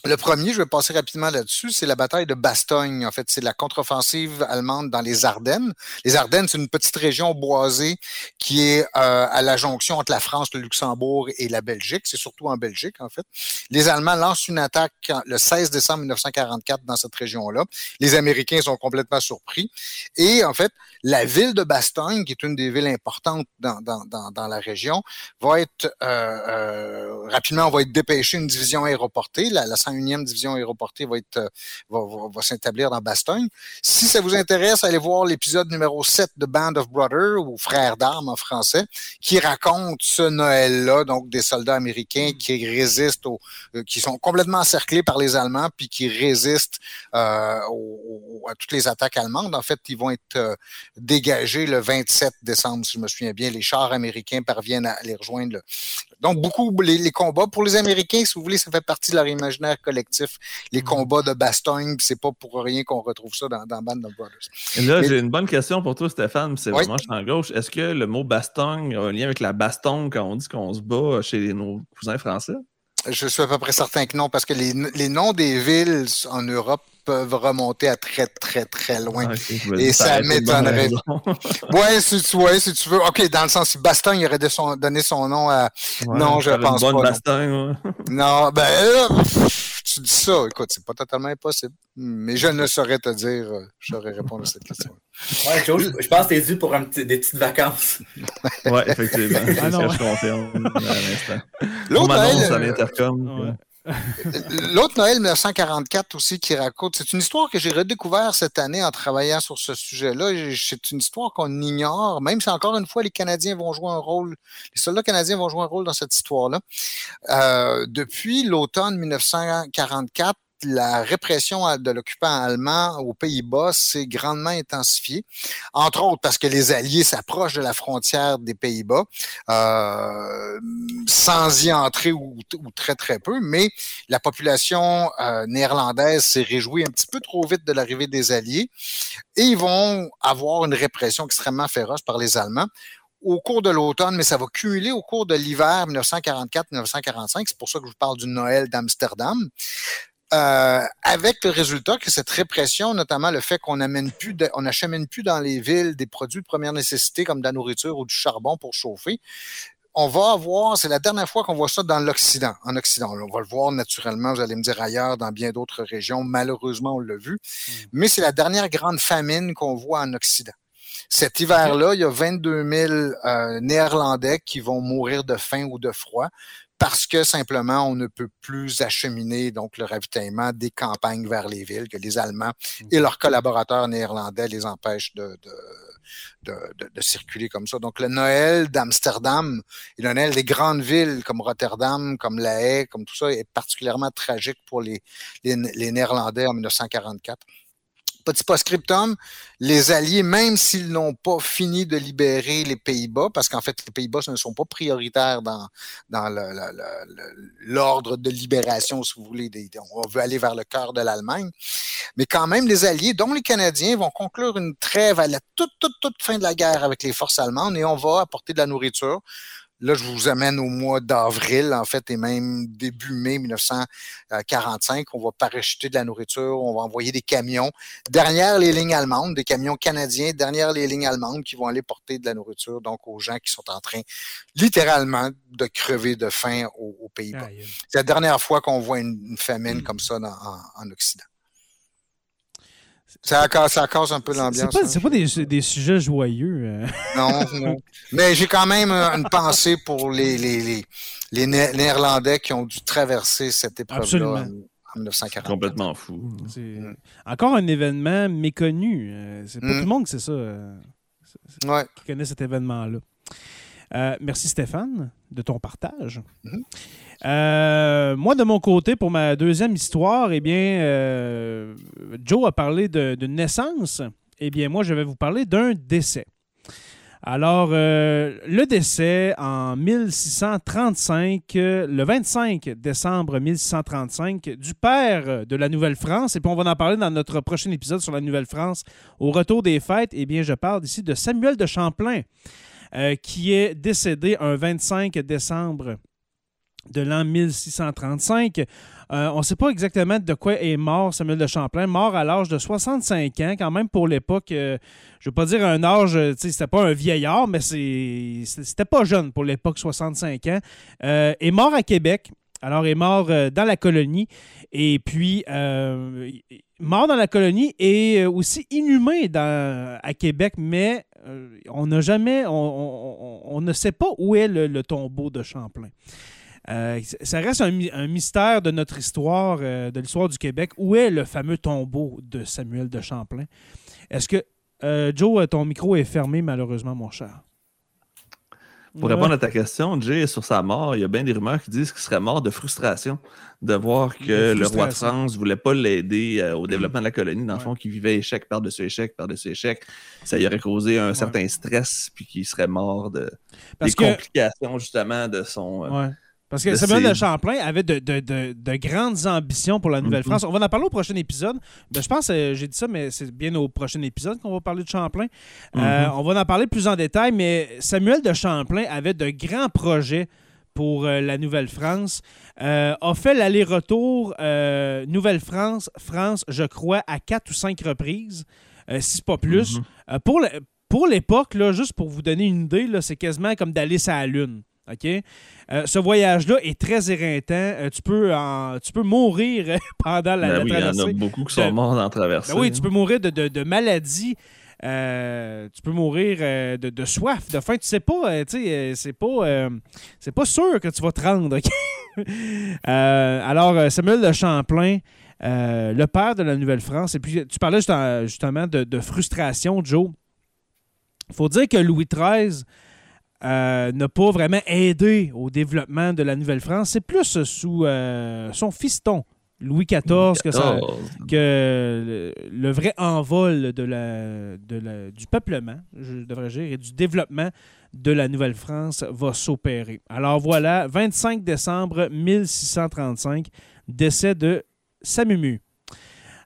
Le premier, je vais passer rapidement là-dessus, c'est la bataille de Bastogne. En fait, c'est la contre-offensive allemande dans les Ardennes. Les Ardennes, c'est une petite région boisée qui est euh, à la jonction entre la France, le Luxembourg et la Belgique. C'est surtout en Belgique, en fait. Les Allemands lancent une attaque le 16 décembre 1944 dans cette région-là. Les Américains sont complètement surpris. Et en fait, la ville de Bastogne, qui est une des villes importantes dans, la région, va être euh, euh, rapidement, va être dépêché une division aéroportée. La, la 101e division aéroportée va être euh, va, va, va s'établir dans Bastogne. Si ça vous intéresse, allez voir l'épisode numéro 7 de Band of Brothers ou Frères d'armes en français, qui raconte ce Noël-là, donc des soldats américains qui résistent euh, qui sont complètement encerclés par les Allemands, puis qui résistent euh, à toutes les attaques allemandes. En fait, ils vont être euh, dégagés le 27 décembre, si je me souviens bien. Les chars américains parviennent à les rejoindre. le- Donc, beaucoup, les, les combats, pour les Américains, si vous voulez, ça fait partie de leur imaginaire collectif, les combats de Bastogne, puis c'est pas pour rien qu'on retrouve ça dans, dans Band of Brothers. Et Là, j'ai une bonne question pour toi, Stéphane. puis C'est Oui. vraiment champ gauche. Est-ce que le mot bastogne a un lien avec la baston quand on dit qu'on se bat chez nos cousins français? Je suis à peu près certain que non, parce que les, les noms des villes en Europe peuvent remonter à très, très, très loin. Ah, Et ça aurait m'étonnerait. [LAUGHS] Ouais, si tu, ouais, si tu veux. OK, dans le sens, si Bastogne aurait de son- donné son nom à. Ouais, Non, je une pense bonne pas, non. bastogne, ouais. [LAUGHS] Non, ben, euh, pff, tu dis ça. Écoute, c'est pas totalement impossible. Mais je ne saurais te dire. euh, Je saurais répondre à cette question. Ouais, Joe, je, je pense que t'es dû pour un petit- des petites vacances. Ouais, effectivement. C'est [LAUGHS] Ah ce non, que je confirme à l'instant. On L'autre m'annonce à euh, l'intercom. [LAUGHS] L'autre Noël 1944 aussi qui raconte, c'est une histoire que j'ai redécouvert cette année en travaillant sur ce sujet-là. C'est une histoire qu'on ignore, même si encore une fois les Canadiens vont jouer un rôle, les soldats canadiens vont jouer un rôle dans cette histoire-là. Euh, depuis l'automne 1944, la répression de l'occupant allemand aux Pays-Bas s'est grandement intensifiée, entre autres parce que les Alliés s'approchent de la frontière des Pays-Bas, euh, sans y entrer ou, ou très très peu, mais la population euh, néerlandaise s'est réjouie un petit peu trop vite de l'arrivée des Alliés et ils vont avoir une répression extrêmement féroce par les Allemands au cours de l'automne, mais ça va cumuler au cours de l'hiver 1944-1945. C'est pour ça que je vous parle du Noël d'Amsterdam. Euh, avec le résultat que cette répression, notamment le fait qu'on amène plus, de- on n'achemine plus dans les villes des produits de première nécessité comme de la nourriture ou du charbon pour chauffer, on va avoir, c'est la dernière fois qu'on voit ça dans l'Occident, en Occident. On va le voir naturellement, vous allez me dire ailleurs, dans bien d'autres régions. Malheureusement, on l'a vu. Mais c'est la dernière grande famine qu'on voit en Occident. Cet hiver-là, il y a 22 000 euh, Néerlandais qui vont mourir de faim ou de froid parce que simplement on ne peut plus acheminer donc le ravitaillement des campagnes vers les villes, que les Allemands et leurs collaborateurs néerlandais les empêchent de, de, de, de- de circuler comme ça. Donc le Noël d'Amsterdam et le Noël des grandes villes comme Rotterdam, comme La Haye, comme tout ça est particulièrement tragique pour les, les, les Néerlandais en 1944. Petit post-scriptum, les Alliés, même s'ils n'ont pas fini de libérer les Pays-Bas, parce qu'en fait, les Pays-Bas ne sont pas prioritaires dans, dans l'ordre de libération, si vous voulez. on veut aller vers le cœur de l'Allemagne. Mais quand même, les Alliés, dont les Canadiens, vont conclure une trêve à la toute, toute, toute fin de la guerre avec les forces allemandes et on va apporter de la nourriture. Là, je vous amène au mois d'avril, en fait, et même début mai 1945. On va parachuter de la nourriture, on va envoyer des camions derrière les lignes allemandes, des camions canadiens derrière les lignes allemandes qui vont aller porter de la nourriture, donc aux gens qui sont en train, littéralement, de crever de faim aux, aux Pays-Bas. C'est la dernière fois qu'on voit une, une famine comme ça dans- en, en Occident. Ça casse, ça casse un peu C'est l'ambiance. pas, hein. c'est pas des, des sujets joyeux. euh. Non, non. Mais j'ai quand même euh, une pensée pour les, les, les, les Né- Néerlandais qui ont dû traverser cette épreuve-là en, en 1940. Complètement fou. Mm. encore un événement méconnu. Euh, C'est pas Mm. tout le monde qui sait ça, Ouais. qui connaît cet événement-là. Euh, merci Stéphane de ton partage. Mhm. Euh, moi, de mon côté, pour ma deuxième histoire, eh bien, euh, Joe a parlé d'une naissance eh bien, moi, je vais vous parler d'un décès. Alors, euh, le décès en 1635, euh, le 25 décembre 1635, du père de la Nouvelle-France, et puis on va en parler dans notre prochain épisode sur la Nouvelle-France, au retour des fêtes, eh bien, je parle ici de Samuel de Champlain, qui est décédé un 25 décembre de l'an 1635. Euh, on ne sait pas exactement de quoi est mort Samuel de Champlain, mort à l'âge de 65 ans, quand même pour l'époque. euh, je ne veux pas dire un âge, euh, c'était pas un vieillard, mais c'était pas jeune pour l'époque, 65 ans. Est mort à Québec. Alors, est mort dans la colonie. Et puis, mort dans la colonie et aussi inhumé à Québec, mais on n'a jamais, on, ne sait pas où est le tombeau de Champlain. Euh, ça reste un, mystère de notre histoire, euh, de l'histoire du Québec. Où est le fameux tombeau de Samuel de Champlain? Est-ce que, euh, Joe, ton micro est fermé, malheureusement, mon cher? Pour répondre à ta question, Jay, sur sa mort, il y a bien des rumeurs qui disent qu'il serait mort de frustration de voir que le roi de. France ne voulait pas l'aider euh, au développement de la colonie. Dans le fond, qu'il vivait échec par-dessus échec par-dessus échec. Ça y aurait causé un certain stress, puis qu'il serait mort de Parce des que, complications, justement, de son. euh, ouais. Parce que Samuel de Champlain avait de, de- de- de grandes ambitions pour la Nouvelle-France. On va en parler au prochain épisode. Ben, je pense, euh, j'ai dit ça, mais c'est bien au prochain épisode qu'on va parler de Champlain. Euh, on va en parler plus en détail, mais Samuel de Champlain avait de grands projets pour euh, la Nouvelle-France. A fait l'aller-retour Nouvelle-France, France, je crois, à quatre ou cinq reprises, si c'est pas plus. Mhm. Euh, pour l'époque, juste pour vous donner une idée, c'est quasiment comme d'aller sur la Lune. OK? Euh, ce voyage-là est très éreintant. Euh, tu, peux en- tu peux mourir [LAUGHS] pendant la, Ben la oui, il y en traversée. a beaucoup qui sont morts dans la traversée. Ben oui, tu peux mourir de, de, de maladies. Euh, tu peux mourir de, de soif, de faim. Tu sais pas, tu sais, c'est pas, c'est pas sûr que tu vas te rendre. [LAUGHS] alors, Samuel de Champlain, le père de la Nouvelle-France, et puis tu parlais justement, justement de, de frustration, Joe. Il faut dire que Louis XIII euh, n'a pas vraiment aidé au développement de la Nouvelle-France. C'est plus sous euh, son fiston, Louis XIV, que ça, 14. que le, le vrai envol de la, de la- du peuplement, je devrais dire, et du développement de la Nouvelle-France va s'opérer. Alors voilà, 25 décembre 1635, décès de Samumu.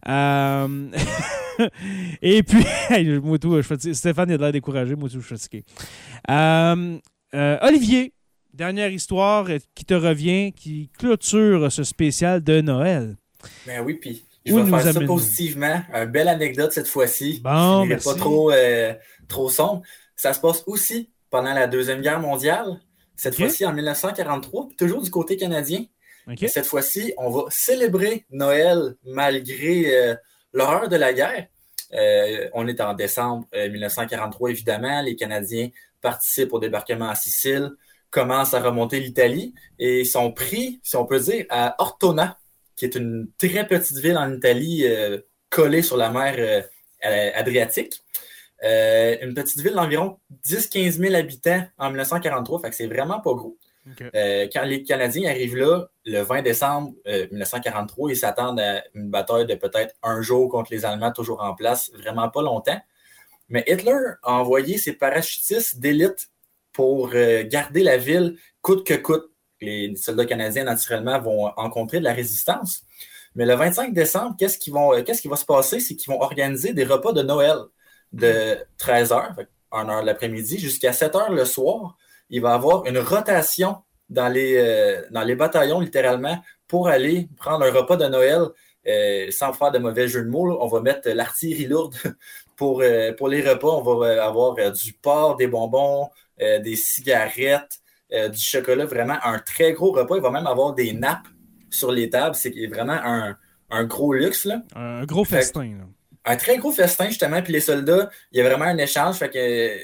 Euh, [LAUGHS] [LAUGHS] et puis, [LAUGHS] moi tout, je suis fatigué. Stéphane il a l'air découragé, moi tout, je suis fatigué. Euh, euh, Olivier, dernière histoire euh, qui te revient, qui clôture ce spécial de Noël. Ben oui, puis je vais faire ça positivement. Un belle anecdote cette fois-ci. Bon, Je pas trop, euh, trop sombre. Ça se passe aussi pendant la Deuxième Guerre mondiale. Cette fois-ci en 1943, puis toujours du côté canadien. Cette fois-ci, on va célébrer Noël malgré euh, l'horreur de la guerre. Euh, on est en décembre euh, 1943, évidemment. Les Canadiens participent au débarquement à Sicile, commencent à remonter l'Italie et sont pris, si on peut dire, à Ortona, qui est une très petite ville en Italie euh, collée sur la mer euh, euh, Adriatique. Euh, une petite ville d'environ 10-15 000 habitants en 1943, fait que c'est vraiment pas gros. OK. Euh, quand les Canadiens arrivent là, le 20 décembre euh, 1943, ils s'attendent à une bataille de peut-être un jour contre les Allemands, toujours en place, vraiment pas longtemps. Mais Hitler a envoyé ses parachutistes d'élite pour euh, garder la ville coûte que coûte. Les soldats canadiens, naturellement, vont rencontrer de la résistance. Mais le 25 décembre, qu'est-ce qui, euh, va se passer? C'est qu'ils vont organiser des repas de Noël de 13 h, 1 h de l'après-midi, jusqu'à 7 h le soir. Il va y avoir une rotation dans les, euh, dans les bataillons, littéralement, pour aller prendre un repas de Noël. Euh, sans faire de mauvais jeu de mots, là, on va mettre l'artillerie lourde [LAUGHS] pour, euh, pour les repas. On va euh, avoir euh, du porc, des bonbons, euh, des cigarettes, euh, du chocolat, vraiment un très gros repas. Il va même avoir des nappes sur les tables. C'est vraiment un, un gros luxe. Là Un gros Fait- festin. là. un très gros festin, justement. Puis les soldats, il y a vraiment un échange. Fait que euh,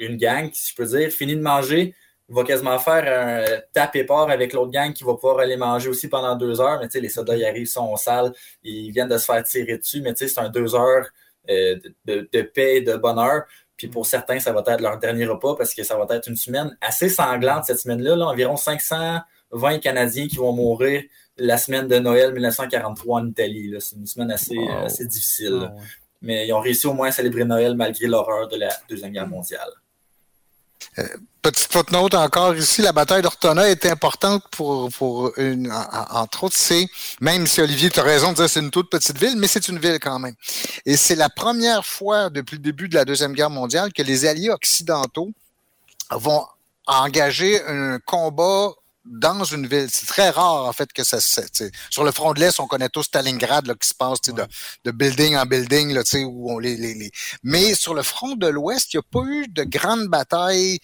une gang, si je peux dire, finit de manger, va quasiment faire un tape et part avec l'autre gang qui va pouvoir aller manger aussi pendant deux heures. Mais tu sais, les soldats, ils arrivent, sont sales, ils viennent de se faire tirer dessus. Mais tu sais, c'est un deux heures euh, de, de paix et de bonheur. Puis pour certains, ça va être leur dernier repas parce que ça va être une semaine assez sanglante cette semaine-là. Là, environ 520 Canadiens qui vont mourir la semaine de Noël 1943 en Italie. C'est une semaine assez, Wow. assez difficile. Ah mais ils ont réussi au moins à célébrer Noël malgré l'horreur de la Deuxième Guerre mondiale. Petite footnote encore ici, la bataille d'Ortona est importante pour, pour une, en- en- entre autres, c'est, même si Olivier, tu as raison de dire que c'est une toute petite ville, mais c'est une ville quand même. Et c'est la première fois depuis le début de la Deuxième Guerre mondiale que les alliés occidentaux vont engager un combat dans une ville. C'est très rare, en fait, que ça se... Sur le front de l'Est, on connaît tous Stalingrad, là, qui se passe tu sais, de, de building en building, là, tu sais, où on les, les, les- Mais sur le front de l'Ouest, il n'y a pas eu de grandes batailles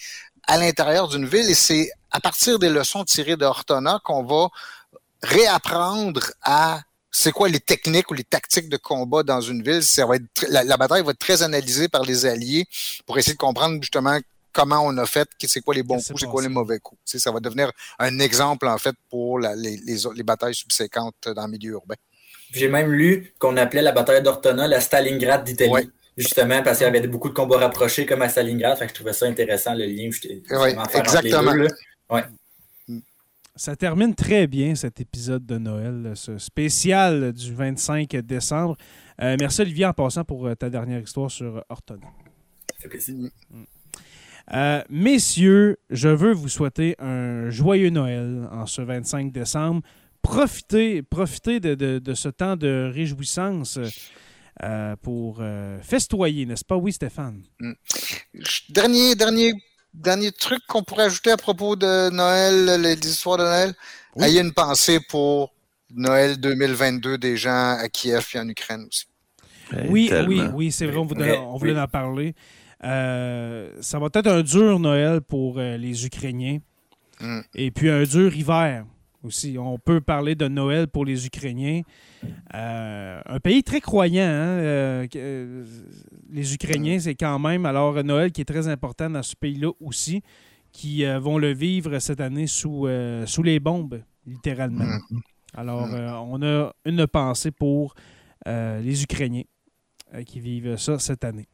à l'intérieur d'une ville et c'est à partir des leçons tirées de Ortona qu'on va réapprendre à c'est quoi les techniques ou les tactiques de combat dans une ville. Ça va être, tr- la, la bataille va être très analysée par les alliés pour essayer de comprendre justement comment on a fait, c'est quoi les bons coups, c'est quoi les mauvais coups. Tu sais, ça va devenir un exemple, en fait, pour la- les, les, autres- les batailles subséquentes dans le milieu urbain. J'ai même lu qu'on appelait la bataille d'Ortona la Stalingrad d'Italie. Ouais. Justement, parce qu'il y avait beaucoup de combats rapprochés comme à Stalingrad. Fait que je trouvais ça intéressant, le lien. Exactement. deux. Ça termine très bien cet épisode de Noël, ce spécial du 25 décembre. Euh, merci Olivier en passant pour euh, ta dernière histoire sur. Ça fait plaisir. Euh, messieurs, je veux vous souhaiter un joyeux Noël en ce 25 décembre. Profitez, profitez de, de- de ce temps de réjouissance euh, pour euh, festoyer, n'est-ce pas? Oui, Stéphane. Dernier, dernier, dernier truc qu'on pourrait ajouter à propos de Noël, les les histoires de Noël. Oui. Ayez une pensée pour Noël 2022 des gens à Kiev et en Ukraine aussi. Oui, tellement. oui, oui, c'est vrai, on voulait, on voulait oui. en parler. Euh, ça va être un dur Noël pour euh, les Ukrainiens. Mm. Et puis un dur hiver aussi. On peut parler de Noël pour les Ukrainiens. Euh, un pays très croyant. hein, les Ukrainiens, c'est quand même. Alors, Noël qui est très important dans ce pays-là aussi, qui vont le vivre cette année sous, sous les bombes, littéralement. Mm. Alors, Mm. on a une pensée pour les Ukrainiens qui vivent ça cette année.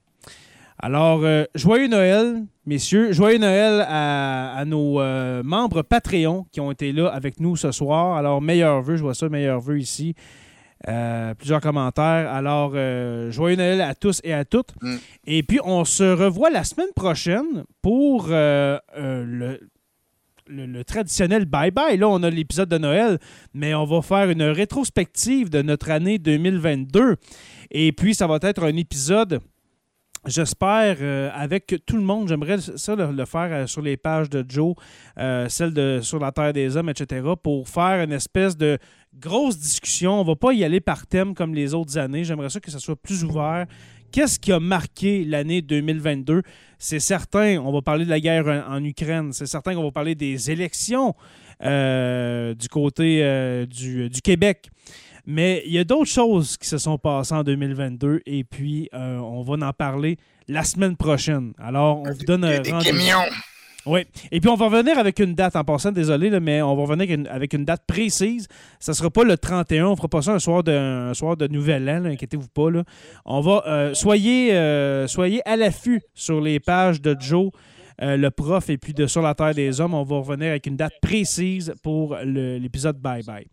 Alors, euh, joyeux Noël, messieurs. Joyeux Noël à, à nos euh, membres Patreon qui ont été là avec nous ce soir. Alors, meilleurs vœux, je vois ça, meilleurs vœux ici. Euh, plusieurs commentaires. Alors, joyeux Noël à tous et à toutes. Mm. Et puis, on se revoit la semaine prochaine pour le, le- le traditionnel bye-bye. Là, on a l'épisode de Noël, mais on va faire une rétrospective de notre année 2022. Et puis, ça va être un épisode, j'espère, euh, avec tout le monde. J'aimerais ça le, le faire euh, sur les pages de Joe, euh, celle de Sur la Terre des Hommes, etc., pour faire une espèce de grosse discussion. On va pas y aller par thème comme les autres années. J'aimerais ça que ça soit plus ouvert. Qu'est-ce qui a marqué l'année 2022? C'est certain, on va parler de la guerre en, en Ukraine. C'est certain qu'on va parler des élections du côté du, du Québec. Mais il y a d'autres choses qui se sont passées en 2022 et puis euh, on va en parler la semaine prochaine. Alors, on vous donne un camions. Oui. Et puis, on va revenir avec une date. En passant, désolé, là, mais on va revenir avec une, avec une date précise. Ça ne sera pas le 31. On ne fera pas ça un soir de, un soir de Nouvel An. Inquiétez-vous pas. Là. On va... euh, soyez, euh, soyez à l'affût sur les pages de Joe, euh, le prof, et puis de Sur la Terre des Hommes. On va revenir avec une date précise pour l'épisode Bye Bye.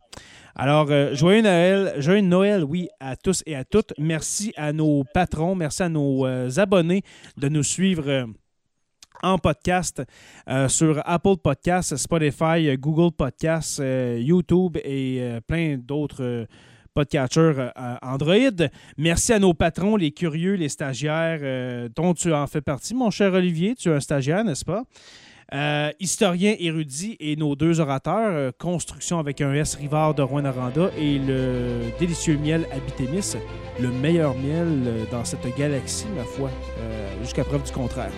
Alors, euh, joyeux Noël, joyeux Noël, oui, à tous et à toutes. Merci à nos patrons, merci à nos euh, abonnés de nous suivre euh, en podcast sur Apple Podcasts, Spotify, Google Podcasts, YouTube et plein d'autres podcatchers Android. Merci à nos patrons, les curieux, les stagiaires, dont tu en fais partie, mon cher Olivier. Tu es un stagiaire, n'est-ce pas? Euh, historien érudit et nos deux orateurs, euh, Construction avec un S Rivard de Rouen-Noranda et le délicieux miel Abitémis, le meilleur miel euh, dans cette galaxie, ma foi, jusqu'à preuve du contraire.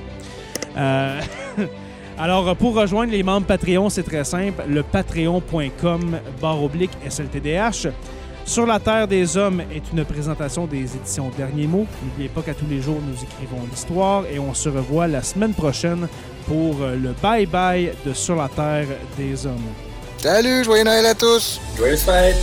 [LAUGHS] Alors, pour rejoindre les membres Patreon, c'est très simple, le patreon.com barre oblique SLTDH. Sur la Terre des Hommes est une présentation des éditions Derniers mots. N'oubliez pas qu'à tous les jours, nous écrivons l'histoire et on se revoit la semaine prochaine pour euh, le bye-bye de Sur la Terre des Hommes. Salut, joyeux Noël à tous! Joyeuses fêtes!